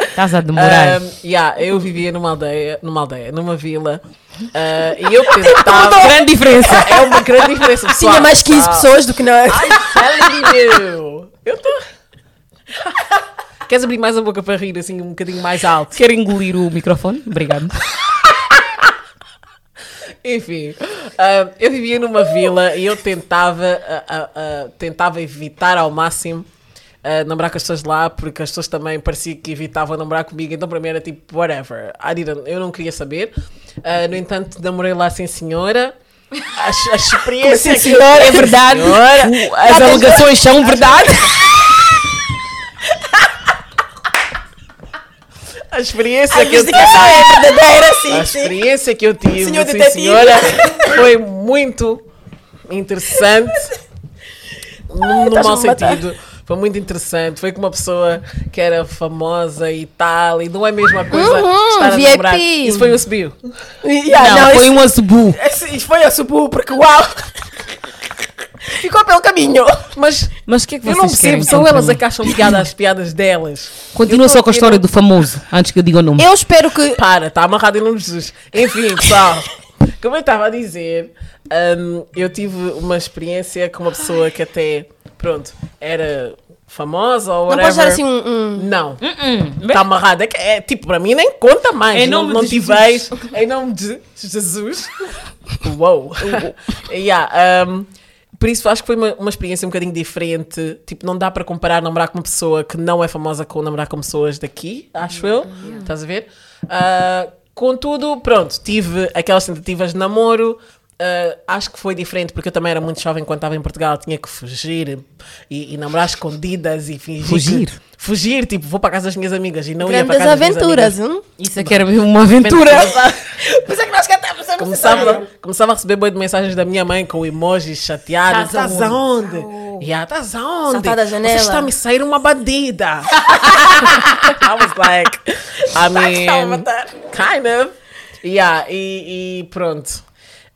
Estás a demorar. Um, yeah, eu vivia numa aldeia, numa aldeia, numa vila. ah, e eu tentava. Grande diferença. É uma grande diferença. pessoal. Tinha mais 15 Ah, pessoas do que nós. I'm telling you. Eu tô. Queres abrir mais a boca para rir assim um bocadinho mais alto? Quer engolir o microfone? Obrigado. Enfim, ah, eu vivia numa vila e eu tentava, ah, ah, tentava evitar ao máximo namorar com as pessoas lá, porque as pessoas também parecia que evitavam namorar comigo, então para mim era tipo, whatever. Eu não queria saber. No entanto, namorei lá sem senhora. A, a experiência Como assim, eu- senhora? É verdade. Senhora. As alegações são verdade. A experiência A que eu tive. é verdadeira, A sim. experiência que eu tive, Senhor sim, detetive. senhora, foi muito interessante. No, no estás-me mau a matar. Foi muito interessante. Foi com uma pessoa que era famosa e tal. E não é a mesma coisa Uhum, estar a VIP. namorar. Isso foi o subiu. Yeah, Não, foi isso- um azubu. esse- Isso foi a subu, porque uau! Ficou pelo caminho. Mas Mas o que é que eu vocês não percebo. São elas mim? a que acham piada às piadas delas. Continua só com a história do famoso, antes que eu diga o nome. Eu espero que. Para, está amarrado em nome de Jesus. Enfim, pessoal, como eu estava a dizer, hum, eu tive uma experiência com uma pessoa que até, pronto, era famosa ou Não whatever. podes dar assim um. um- Não, está amarrado. É, que- é, tipo, para mim nem conta mais. Em não nome não de tive ex, Em nome de Jesus. Uou. yeah, hum, por isso acho que foi uma, uma experiência um bocadinho diferente. Tipo, não dá para comparar namorar com uma pessoa que não é famosa com namorar com pessoas daqui, acho eu. Estás a ver? Ah, contudo, pronto, tive aquelas tentativas de namoro. Ah, acho que foi diferente porque eu também era muito jovem quando estava em Portugal, tinha que fugir e, e namorar escondidas e fingir. que- Fugir? fugir, tipo, vou para casa das minhas amigas e não ia para Grandes casa das minhas aventuras, amigas. hum? Isso é que era mesmo uma aventura. Por isso é que nós cantamos Começava, começava a receber boi de mensagens da minha mãe com emojis chateados. Tás Estás aonde? Yeah, estás aonde? Saltar da janela. Você está a me sair uma bandida. I was like, I mean, kind of. Yeah, e, e pronto.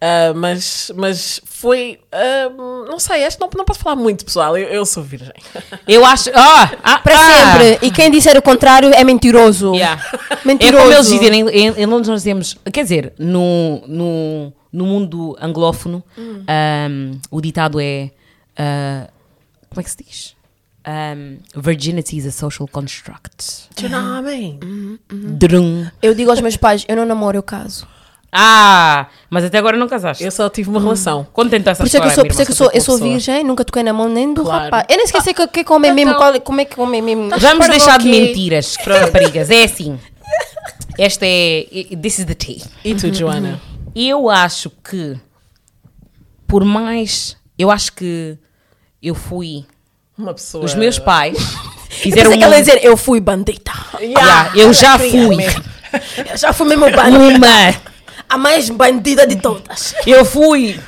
Ah, mas, mas foi. ah, não sei, acho que não, não posso falar muito, pessoal. Eu, eu sou virgem. Eu acho. Ah, ah, Para ah. sempre. E quem disser o contrário é mentiroso. Yeah. Mentiroso. É como eles dizem, em, em, em Londres nós dizemos, quer dizer, no, no, no mundo anglófono, um, o ditado é, uh, como é que se diz? Um, virginity is a social construct. Do you know what I mean? Drum. Eu digo aos meus pais: eu não namoro, eu caso. Ah, mas até agora não casaste. Eu só tive uma relação. Conta então essa Por isso é que eu história, sou, por isso é que eu sou, com a eu sou virgem, nunca toquei na mão nem do Claro. rapaz. Eu nem esqueci que, que comem mesmo, qual, como é que comem mesmo. Vamos deixar de mentiras, raparigas. É assim. Esta é. This is the tea. E tu, Joana? Eu acho que, por mais. Eu acho que eu fui. Uma pessoa. Os meus pais fizeram ela ia uma. dizer: eu fui bandita. Yeah, eu já fui. Eu já fui mesmo bandita. uma. A mais bandida de todas. Eu fui.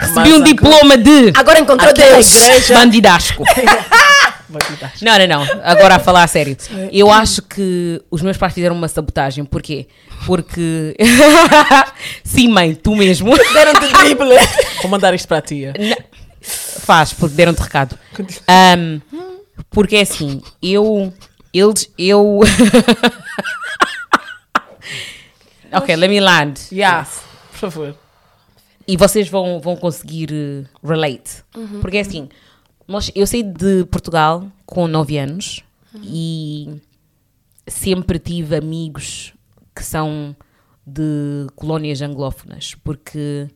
Recebi um diploma de Agora encontrou Deus. igreja- bandidasco. Bandida. Não, não, não. Agora a falar a sério. Eu acho que os meus pais fizeram uma sabotagem. Porquê? Porque. Sim, mãe, tu mesmo. Deram-te drible. Vou mandar isto para a tia. Faz, porque deram-te recado. Ahm, porque é assim, eu. Eles. Eu. Ok, let me land. Yeah, por favor. E vocês vão, vão conseguir eh, relate. Porque é assim, nós, eu saí de Portugal com 9 anos e sempre tive amigos que são de colónias anglófonas. Porque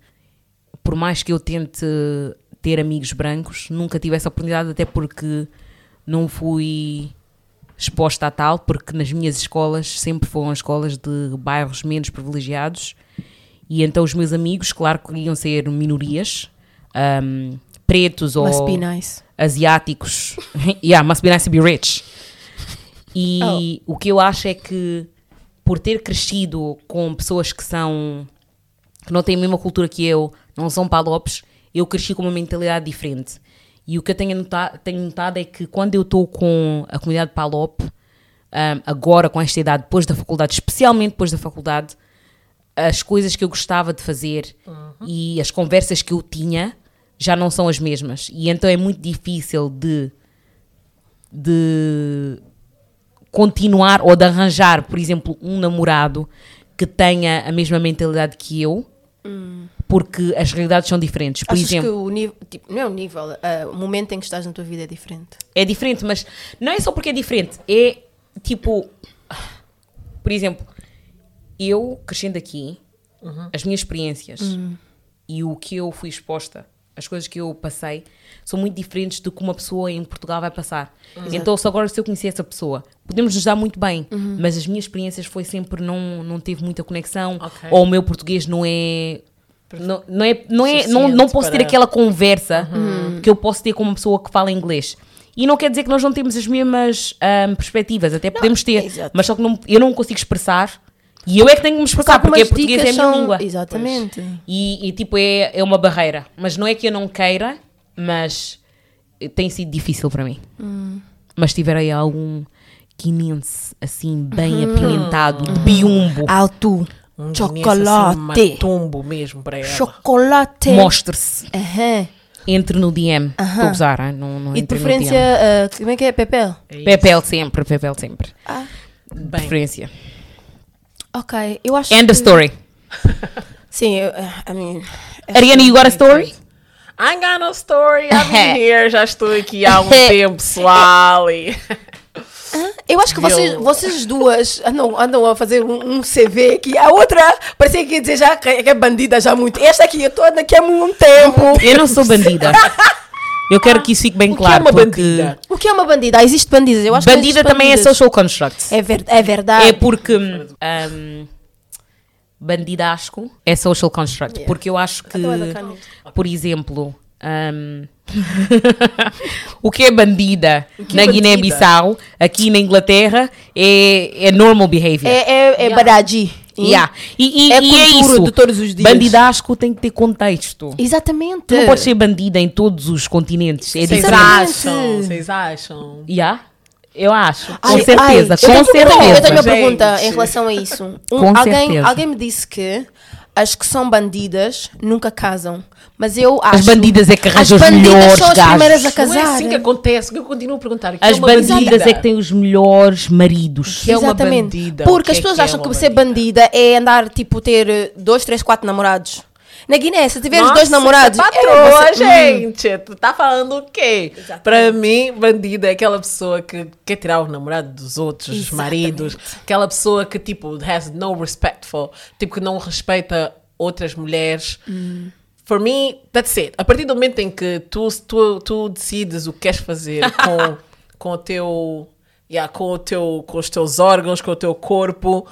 por mais que eu tente ter amigos brancos, nunca tive essa oportunidade, até porque não fui exposta a tal, porque nas minhas escolas sempre foram escolas de bairros menos privilegiados e então os meus amigos, claro que iam ser minorias, um, pretos ou Must be nice. asiáticos. yeah, must be nice to be rich. E o que eu acho é que por ter crescido com pessoas que são que não têm a mesma cultura que eu, não são palopes, eu cresci com uma mentalidade diferente. E o que eu tenho notado, tenho notado é que quando eu estou com a comunidade palop, um, agora com esta idade, depois da faculdade, especialmente depois da faculdade, as coisas que eu gostava de fazer e as conversas que eu tinha já não são as mesmas. E então é muito difícil de, de continuar ou de arranjar, por exemplo, um namorado que tenha a mesma mentalidade que eu, porque as realidades são diferentes. Por Achas exemplo, que o nível, tipo, não é o nível, ah, o momento em que estás na tua vida é diferente. é diferente, mas não é só porque é diferente, é tipo, por exemplo, eu crescendo aqui, as minhas experiências e o que eu fui exposta, as coisas que eu passei, são muito diferentes do que uma pessoa em Portugal vai passar. Então, se agora se eu conhecer essa pessoa, podemos nos dar muito bem, mas as minhas experiências foi sempre não, não teve muita conexão, Ok. ou o meu português não é. Não, não, é, não, é, não, não posso ter para- aquela conversa que eu posso ter com uma pessoa que fala inglês. E não quer dizer que nós não temos as mesmas ahm, perspectivas, até podemos ter, exato. mas só que não- eu não consigo expressar e eu é que tenho que me expressar, porque Algumas português é a minha são- língua. Exatamente. E, e, tipo, é, é uma barreira. Mas não é que eu não queira, mas tem sido difícil para mim. Mas se tiver aí algum quinense assim, bem apimentado, de biumbo, Alto. Um Chocolate. Assim, matumbo mesmo para ela. Chocolate. mostre-se. Aham. Entre no DM. Estou a usar, hein? não, não E de entre no preferência, DM. ah, como é que é? Pepel? É isso. Pepel sempre, Pepel sempre. Ah, De Bem, preferência. ok. Eu acho End que... of story. Sim, eu, ah, I mean... Ariana, you got a story? I got no story, I'm here, já estou aqui há um tempo, pessoal. E... Eu acho que vocês, vocês duas andam, andam a fazer um, um CV aqui. A outra parecia que ia dizer já que que é bandida já muito. Esta aqui, eu estou aqui há muito tempo. Eu não sou bandida. Eu quero que isso fique bem O que claro. é uma porque bandida? O que é uma bandida? Ah, existe bandidas. Eu acho que Bandida existe também é social construct. É, ver, é verdade. É porque hum, bandidasco é social construct. Yeah. Porque eu acho que, Então bacana. por exemplo, hum, o que é bandida que na é bandida? Guiné-Bissau, aqui na Inglaterra, é, é normal behavior. É, é, é baradi. Yeah. E, e- É e é cultura isso. de todos os dias. Bandidasco tem que ter contexto. Exatamente. Tu não podes ser bandida em todos os continentes. É Vocês acham? Vocês acham? Yeah? Eu acho. Ai, com certeza, ai, com eu tenho- certeza. Tenho, eu tenho uma Gente. pergunta em relação a isso. Um- Com alguém, certeza. alguém me disse que as que são bandidas nunca casam. Mas eu acho. As bandidas é que arranjam as os bandidas melhores são as gajos. primeiras a Não é casar. assim que acontece, eu continuo a perguntar. que As é bandidas bandida? é que têm os melhores maridos. que é uma Exatamente. bandida? Porque as é pessoas que é acham que ser bandida é andar, tipo, ter eh, dois, três, quatro namorados. Na Guiné, se tiveres dois namorados. você é é, patroa, você- gente. Tu tá falando o quê? Exatamente. Para mim, bandida é aquela pessoa que quer tirar o namorado dos outros, os Exatamente. maridos. Aquela pessoa que, tipo, has no respect for. Tipo, que não respeita outras mulheres. Hum. For me, that's it. A partir do momento em que tu, tu, tu decides o que queres fazer com, com o teu... Yeah, com, o teu, com os teus órgãos, com o teu corpo,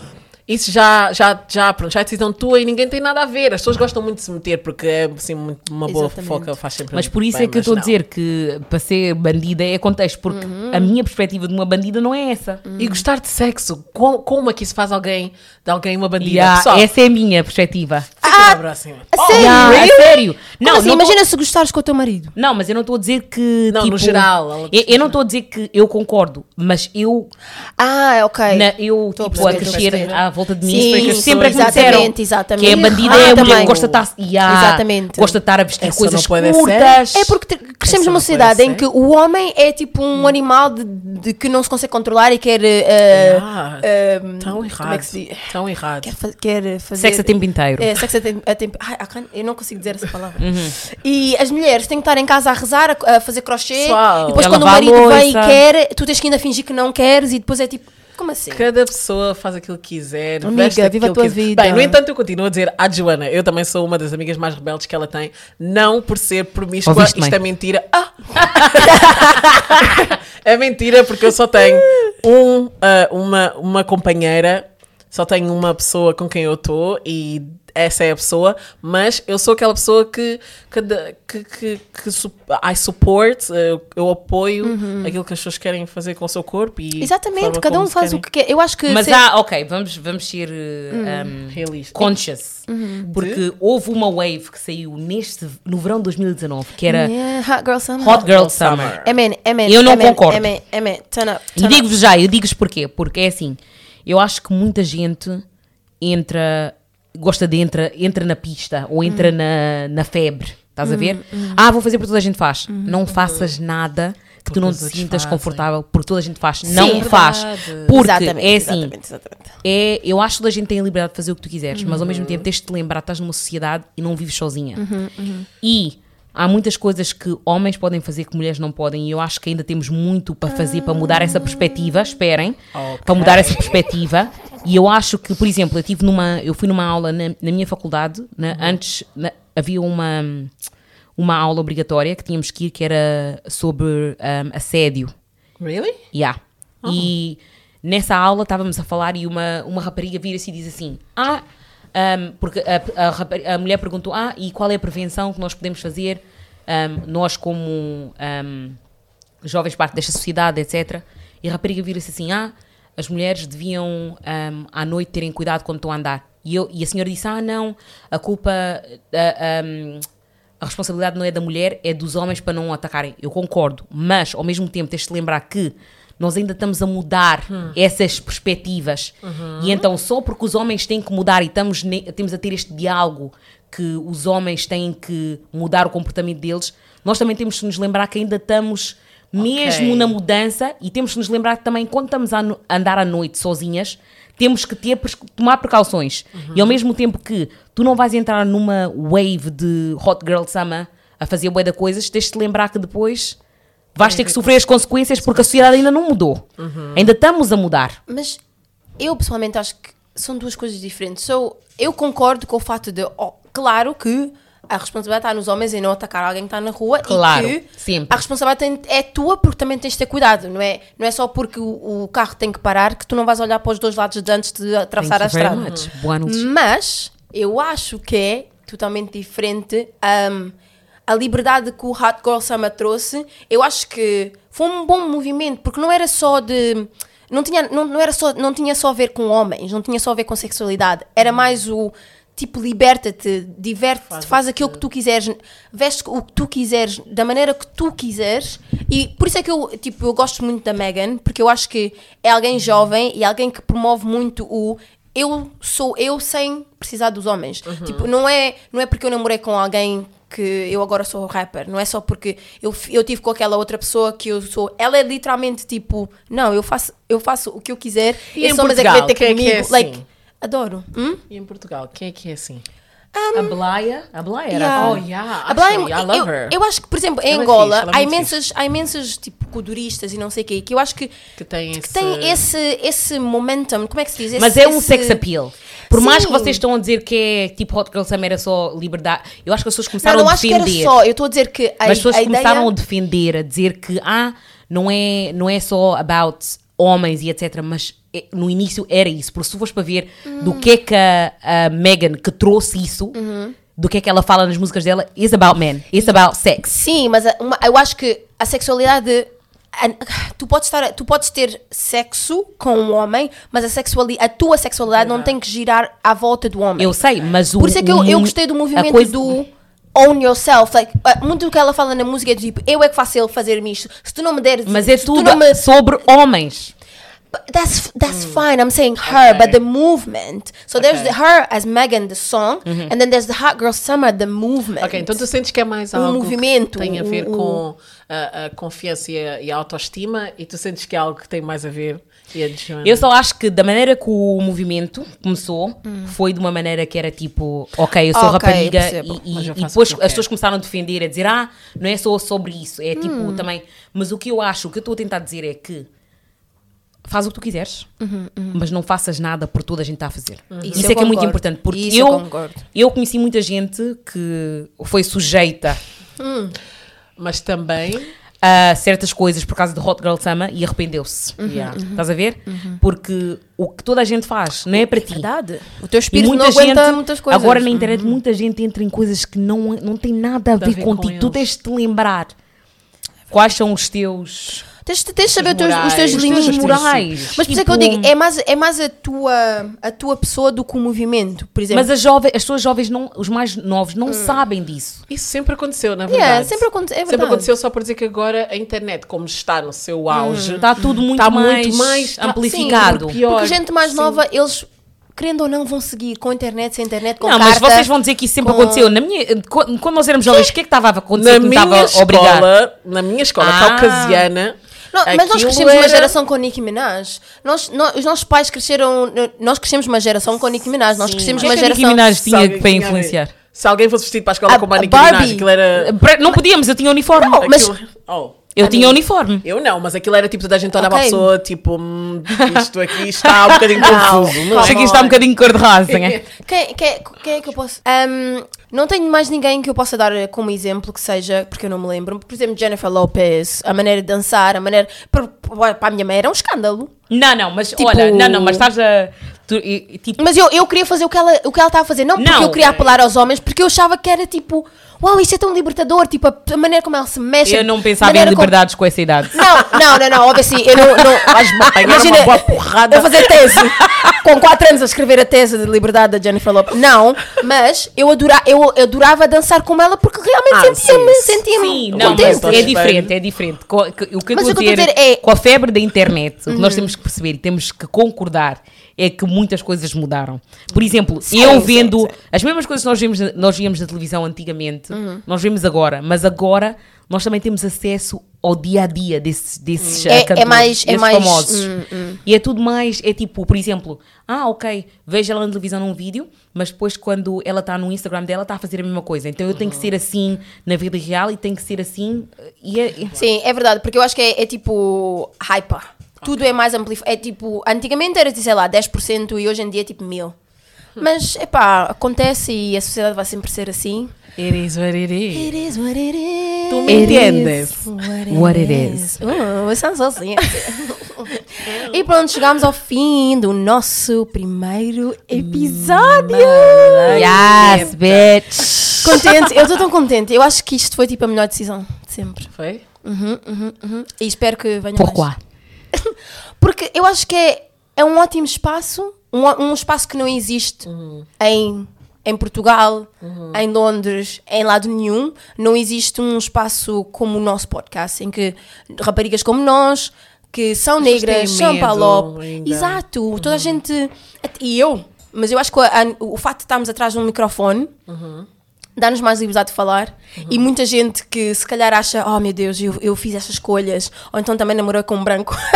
isso já, já, já, pronto, já é decisão tua e ninguém tem nada a ver. As pessoas gostam muito de se meter porque é assim, muito- uma boa Exatamente. fofoca, faz sempre Mas por isso bem, é que eu estou a dizer que para ser bandida é contexto, porque a minha perspectiva de uma bandida não é essa. E gostar de sexo, como, como é que isso faz alguém de alguém uma bandida? Yeah, Pessoal, essa é a minha perspectiva. próxima. a sério? Yeah, a sério. Não, assim, não tô- imagina se gostares com o teu marido. Não, mas eu não estou a dizer que. Não, no tipo, geral, ela- Eu, eu não estou a dizer que eu concordo, mas eu, Ah, ok. na- eu Estou a tipo, a crescer, a volta de mim, Sim, foi que sempre é exatamente, exatamente. que é bandida Ah, é a mulher gosta de estar, Yeah, Exatamente. gosta de estar a vestir Essa coisas não pode ser. curtas. É porque crescemos Essa numa não sociedade em que o homem é tipo um animal de, de que não se consegue controlar e quer. Ah, eh, Tão errado. é que se? Tão errado. Quer, fa- quer fazer. Sexo a tempo inteiro. É, sexo a tempo. A tempo ai, eu não consigo dizer essa palavra. Uhum. E as mulheres têm que estar em casa a rezar, a, fazer crochê. Pessoal. E depois, quando o marido vem e quer, tu tens que ainda fingir que não queres. E depois é tipo, como assim? Cada pessoa faz aquilo que quiser. Amiga, viva a tua que- vida. Bem, no entanto, eu continuo a dizer à Joana, eu também sou uma das amigas mais rebeldes que ela tem, não por ser promíscua, Ouviste isto bem. é mentira. Ah! é mentira porque eu só tenho um, ah, uma, uma companheira, só tenho uma pessoa com quem eu estou e essa é a pessoa, mas eu sou aquela pessoa que, que, de- que, que, que I support, eh, eu apoio aquilo que as pessoas querem fazer com o seu corpo e Uhum. Exatamente, cada um faz querem. o que quer. Eu acho que. Mas se- há, ok, vamos, vamos ser uh, um, Realista. conscious. Porque houve uma wave que saiu neste, no verão de 2019, que era Yeah, hot Girl Summer. Hot Girl Summer. Amen, amen, Eu não amen, concordo. Amen, amen. Turn up. E turn up. digo-vos já, eu digo-vos porquê. Porque é assim, eu acho que muita gente entra, gosta de entra, entra na pista ou entra Hum. na, na febre. Estás a ver? Ah, vou fazer porque toda a gente faz. Hum. Não faças nada que tu não te sintas fazem. confortável porque toda a gente faz. Sim, não é faz. verdade. Porque exatamente, é assim, Exatamente, exatamente. é, eu acho que toda a gente tem a liberdade de fazer o que tu quiseres, mas ao Uhum. mesmo tempo tens de te lembrar que estás numa sociedade e não vives sozinha. Uhum, E há muitas coisas que homens podem fazer que mulheres não podem, e eu acho que ainda temos muito para fazer para mudar essa perspectiva. Esperem, para mudar essa perspectiva. E eu acho que, por exemplo, eu tive numa, eu fui numa aula na, na minha faculdade, né, antes na- havia uma uma aula obrigatória que tínhamos que ir que era sobre um, assédio. Really? Yeah. E nessa aula estávamos a falar e uma, uma rapariga vira-se e diz assim: Ah, um, porque a, a, a mulher perguntou: Ah, e qual é a prevenção que nós podemos fazer, um, nós como um, jovens parte desta sociedade, etc. E a rapariga vira-se assim: Ah, as mulheres deviam à noite terem cuidado quando estão a andar. E, eu, e a senhora disse: Ah, não, a culpa. um, a responsabilidade não é da mulher, é dos homens para não atacarem. Eu concordo, mas ao mesmo tempo tens de lembrar que nós ainda estamos a mudar essas perspectivas. E então, só porque os homens têm que mudar e estamos temos a ter este diálogo que os homens têm que mudar o comportamento deles, nós também temos de nos lembrar que ainda estamos mesmo Ok. na mudança e temos de nos lembrar que também quando estamos a andar à noite sozinhas, temos que ter, tomar precauções. E ao mesmo tempo que tu não vais entrar numa wave de Hot Girl Summer a fazer bué de coisas, tens de lembrar que depois vais ter que sofrer as consequências porque a sociedade ainda não mudou. Ainda estamos a mudar. Mas eu pessoalmente acho que são duas coisas diferentes. So, eu concordo com o fato de, oh, claro que a responsabilidade está nos homens em não atacar alguém que está na rua Claro, e que sempre. a responsabilidade é tua porque também tens de ter cuidado, não é? Não é só porque o, o carro tem que parar que tu não vais olhar para os dois lados de antes de atravessar a Thank you very estrada. much. Boa noite. Mas eu acho que é totalmente diferente um, a liberdade que o Hot Girl Summer trouxe. Eu acho que foi um bom movimento, porque não era só de. Não tinha, não, não era só, não tinha só a ver com homens, não tinha só a ver com sexualidade. Era mais o tipo, liberta-te, diverte-te, faz, aquilo que tu quiseres, veste o que tu quiseres, da maneira que tu quiseres. E por isso é que eu, tipo, eu gosto muito da Megan, porque eu acho que é alguém jovem e alguém que promove muito o eu sou eu sem precisar dos homens. Tipo, não é, não é porque eu namorei com alguém que eu agora sou rapper, não é só porque eu, eu tive com aquela outra pessoa que eu sou. Ela é literalmente tipo, não, eu faço, eu faço o que eu quiser. E esses em homens é que ter é que comigo. é assim? like, adoro. Hum? E em Portugal, quem é que é assim? a Blaia, a Blaia era Yeah. Oh, yeah, A Blaia- actually, I love eu, her. eu acho que, por exemplo, em Ela é Angola é há, imensas, há imensas tipo coduristas e não sei o quê, que eu acho que, Que tem que esse... tem esse, esse momentum, como é que se diz? Mas Esse- é um esse- sex appeal. Por mais que Sim. vocês estão a dizer que é tipo Hot Girl Summer era só liberdade, eu acho que as pessoas Não, começaram não a acho que era defender. só, eu estou a dizer que a, Mas as pessoas a começaram ideia... a defender, a dizer que ah, não é, não é só about homens e etc. Mas é- no início era isso. Porque se tu fores para ver do que é que a, a Megan que trouxe isso, do que é que ela fala nas músicas dela, is about men, it's about sex. Sim, mas uma- eu acho que a sexualidade. Tu, podes estar, tu podes ter sexo com um homem, mas a, sexuali, a tua sexualidade não tem que girar à volta do homem. Eu sei, mas o. Por isso é que eu, eu gostei do movimento coisa- do own yourself. Like, muito do que ela fala na música é do tipo, eu é que faço ele fazer-me isto. Se tu não me deres. Mas é tudo me- sobre homens. But that's that's fine. I'm saying her, Okay. but the movement. So there's Okay. the her as Megan, the song, and then there's the Hot Girl Summer, the movement. Ok, então tu sentes que é mais algo movimento, que tem a ver o- com a, a confiança e a, e a autoestima e tu sentes que é algo que tem mais a ver e? Eu só acho que da maneira que o movimento começou, foi de uma maneira que era tipo, ok, eu sou Ok, rapariga e, e- e depois as pessoas começaram a defender, a dizer, ah, não é só sobre isso, é tipo também. Mas o que eu acho, o que eu estou a tentar dizer é que faz o que tu quiseres, mas não faças nada por toda a gente está a fazer. Isso Isso, eu é que é muito importante, porque Isso eu eu, eu conheci muita gente que foi sujeita Mas também a certas coisas por causa do Hot Girl Summer e arrependeu-se. Yeah. Estás a ver? Porque o que toda a gente faz não é para ti. Verdade. O teu E espírito muita não aguenta gente, muitas coisas. agora na internet, muita gente entra em coisas que não, não têm nada a Tem a ver, ver com contigo. tu eles. tens de te lembrar quais são os teus. Tens, tens de saber os teus, os teus os teus limites. morais. Mas por isso é que eu Tipo- digo, é mais, é mais a, tua, a tua pessoa do que o movimento. Por exemplo, Mas as, jovens, as pessoas jovens, não, os mais novos, não sabem disso. isso sempre aconteceu, na Hum. Yeah, verdade. sempre aconte- é Sempre verdade. aconteceu só por dizer que agora a internet, como está no seu auge, Está tudo muito Tá mais, muito mais- tá- amplificado. sim, pior. Porque gente mais Sim. nova, eles, querendo ou não, vão seguir com internet, sem internet, com não, carta. mas vocês vão dizer que isso sempre com- aconteceu. Na minha, quando nós éramos jovens, o que é que estava a acontecer na minha estava escola, na minha escola Ah. caucasiana, Não, mas nós crescemos uma era- geração com Nicki Minaj. Nós, nós- os nossos pais cresceram. Nós crescemos uma geração com Nicki Minaj. Nós crescemos O que é uma que Nicki geração. Minaj tinha para influenciar? Se alguém fosse vestido para a escola A- como a a Nicki Minaj, aquilo era... Não podíamos, eu tinha uniforme. Não, mas- aquilo- oh. Eu tinha uniforme. Eu não, mas aquilo era tipo toda a gente olhar para a pessoa, tipo, hum, isto aqui está um bocadinho confuso. Não, Isto aqui está um bocadinho cor-de-rosa, não é? Quem, quem, quem é que eu posso. Ahm, não tenho mais ninguém que eu possa dar como exemplo que seja, porque eu não me lembro. Por exemplo, Jennifer Lopez, a maneira de dançar, a maneira. Para, para a minha mãe era um escândalo. Não, não, mas Tipo- olha, não, não, mas estás a. tu- e- tipo, Mas eu, eu queria fazer o que ela o que ela estava a fazer, não porque Não. eu queria apelar aos homens, porque eu achava que era tipo, uau, isto é tão libertador, tipo, a, maneira como ela se mexe. eu não pensava em maneira como- liberdades com essa idade. Não, não, não, não, óbvio assim, eu não. não Imagina uma boa porrada. eu fazer tese, com 4 anos a escrever a tese de liberdade da Jennifer Lopez. Não, mas eu, adora, eu adorava dançar com ela porque realmente Ah, sentia-me sim, sentia Sim, não, mas é diferente, é diferente. O que eu estou a dizer, a dizer é- com a febre da internet, o que nós temos que perceber e temos que concordar é que muitas coisas mudaram. Por exemplo, Sim, eu sim, vendo sim. as mesmas coisas que nós vimos, na- nós víamos na televisão antigamente, Uhum. nós vemos agora, mas agora nós também temos acesso ao dia a dia desses, desses É- ah, cantores, é mais- é mais- famosos. hum, E é tudo mais, é tipo, por exemplo, ah, ok, vejo ela na televisão num vídeo, mas depois quando ela está no Instagram dela está a fazer a mesma coisa. Então eu tenho que ser assim na vida real e tenho que ser assim. E é, Sim, é verdade, porque eu acho que é, é tipo hyper. Tudo é mais amplificado. É tipo, antigamente era, sei lá, 10% e hoje em dia é tipo mil. Mas, epá, acontece e a sociedade vai sempre ser assim. It is what it is. It is what it is. Tu me entendes? What it is. Uh, sounds so assim. e pronto, chegamos ao fim do nosso primeiro episódio. Yes, bitch! Contente, eu estou tão contente. Eu acho que isto foi tipo a melhor decisão de sempre. Foi? E espero que venha mais. Porque eu acho que é, é um ótimo espaço, um, um espaço que não existe em, em Portugal, em Londres, em lado nenhum. Não existe um espaço como o nosso podcast, em que raparigas como nós, que são As negras, são palop. Exato, toda a gente. E eu, mas eu acho que a- a- o facto de estarmos atrás de um microfone dá-nos mais liberdade de falar. E muita gente que se calhar acha oh meu Deus, eu, eu fiz essas escolhas. Ou então também namorou com um branco.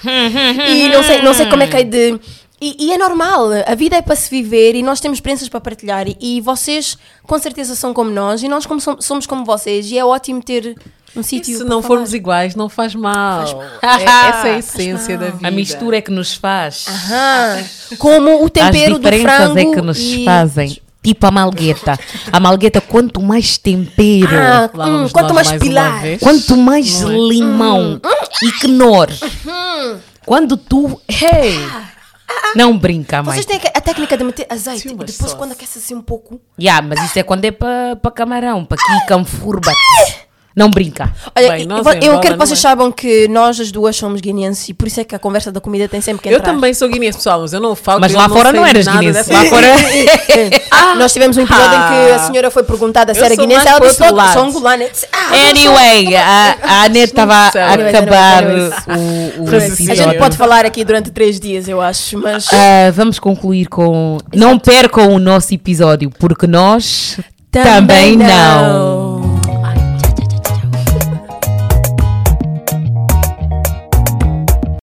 E não sei, não sei como é que é de e, e é normal, a vida é para se viver e nós temos experiências para partilhar e, e vocês com certeza são como nós e nós como som- somos como vocês e é ótimo ter um sítio se não falar. formos iguais, não faz mal. É- essa é a essência da vida. A mistura é que nos faz. Aham. como o As tempero do diferenças frango é que nos e- fazem. Tipo a malgueta. A malgueta, quanto mais tempero, ah, Lá hum, vamos quanto mais, mais pilar vez. quanto mais Não é? limão e quenor. Quando tu. Hey! Não brinca, mãe. Vocês têm a técnica de meter azeite Sim, e depois quando aquece assim um pouco. Yeah, mas isso é quando é para pa camarão, para quica, furba. Não brinca. Olha, Bem, eu, eu quero que vocês não é? saibam que nós as duas somos guineenses e por isso é que a conversa da comida tem sempre que Eu entrar. também sou guineense, pessoal, mas eu não falo. Mas eu lá fora não eras dessa- Lá fora. Ah, Nós tivemos um episódio em que a senhora foi perguntada se Eu era mais ela disse, "Não, sou lado." angolana. Eu "Ah, Anyway, a, a Anete estava a acabar o, o. A gente pode falar aqui durante três dias, eu acho, mas... Ah, vamos concluir com. Não percam o nosso episódio, porque nós também, não.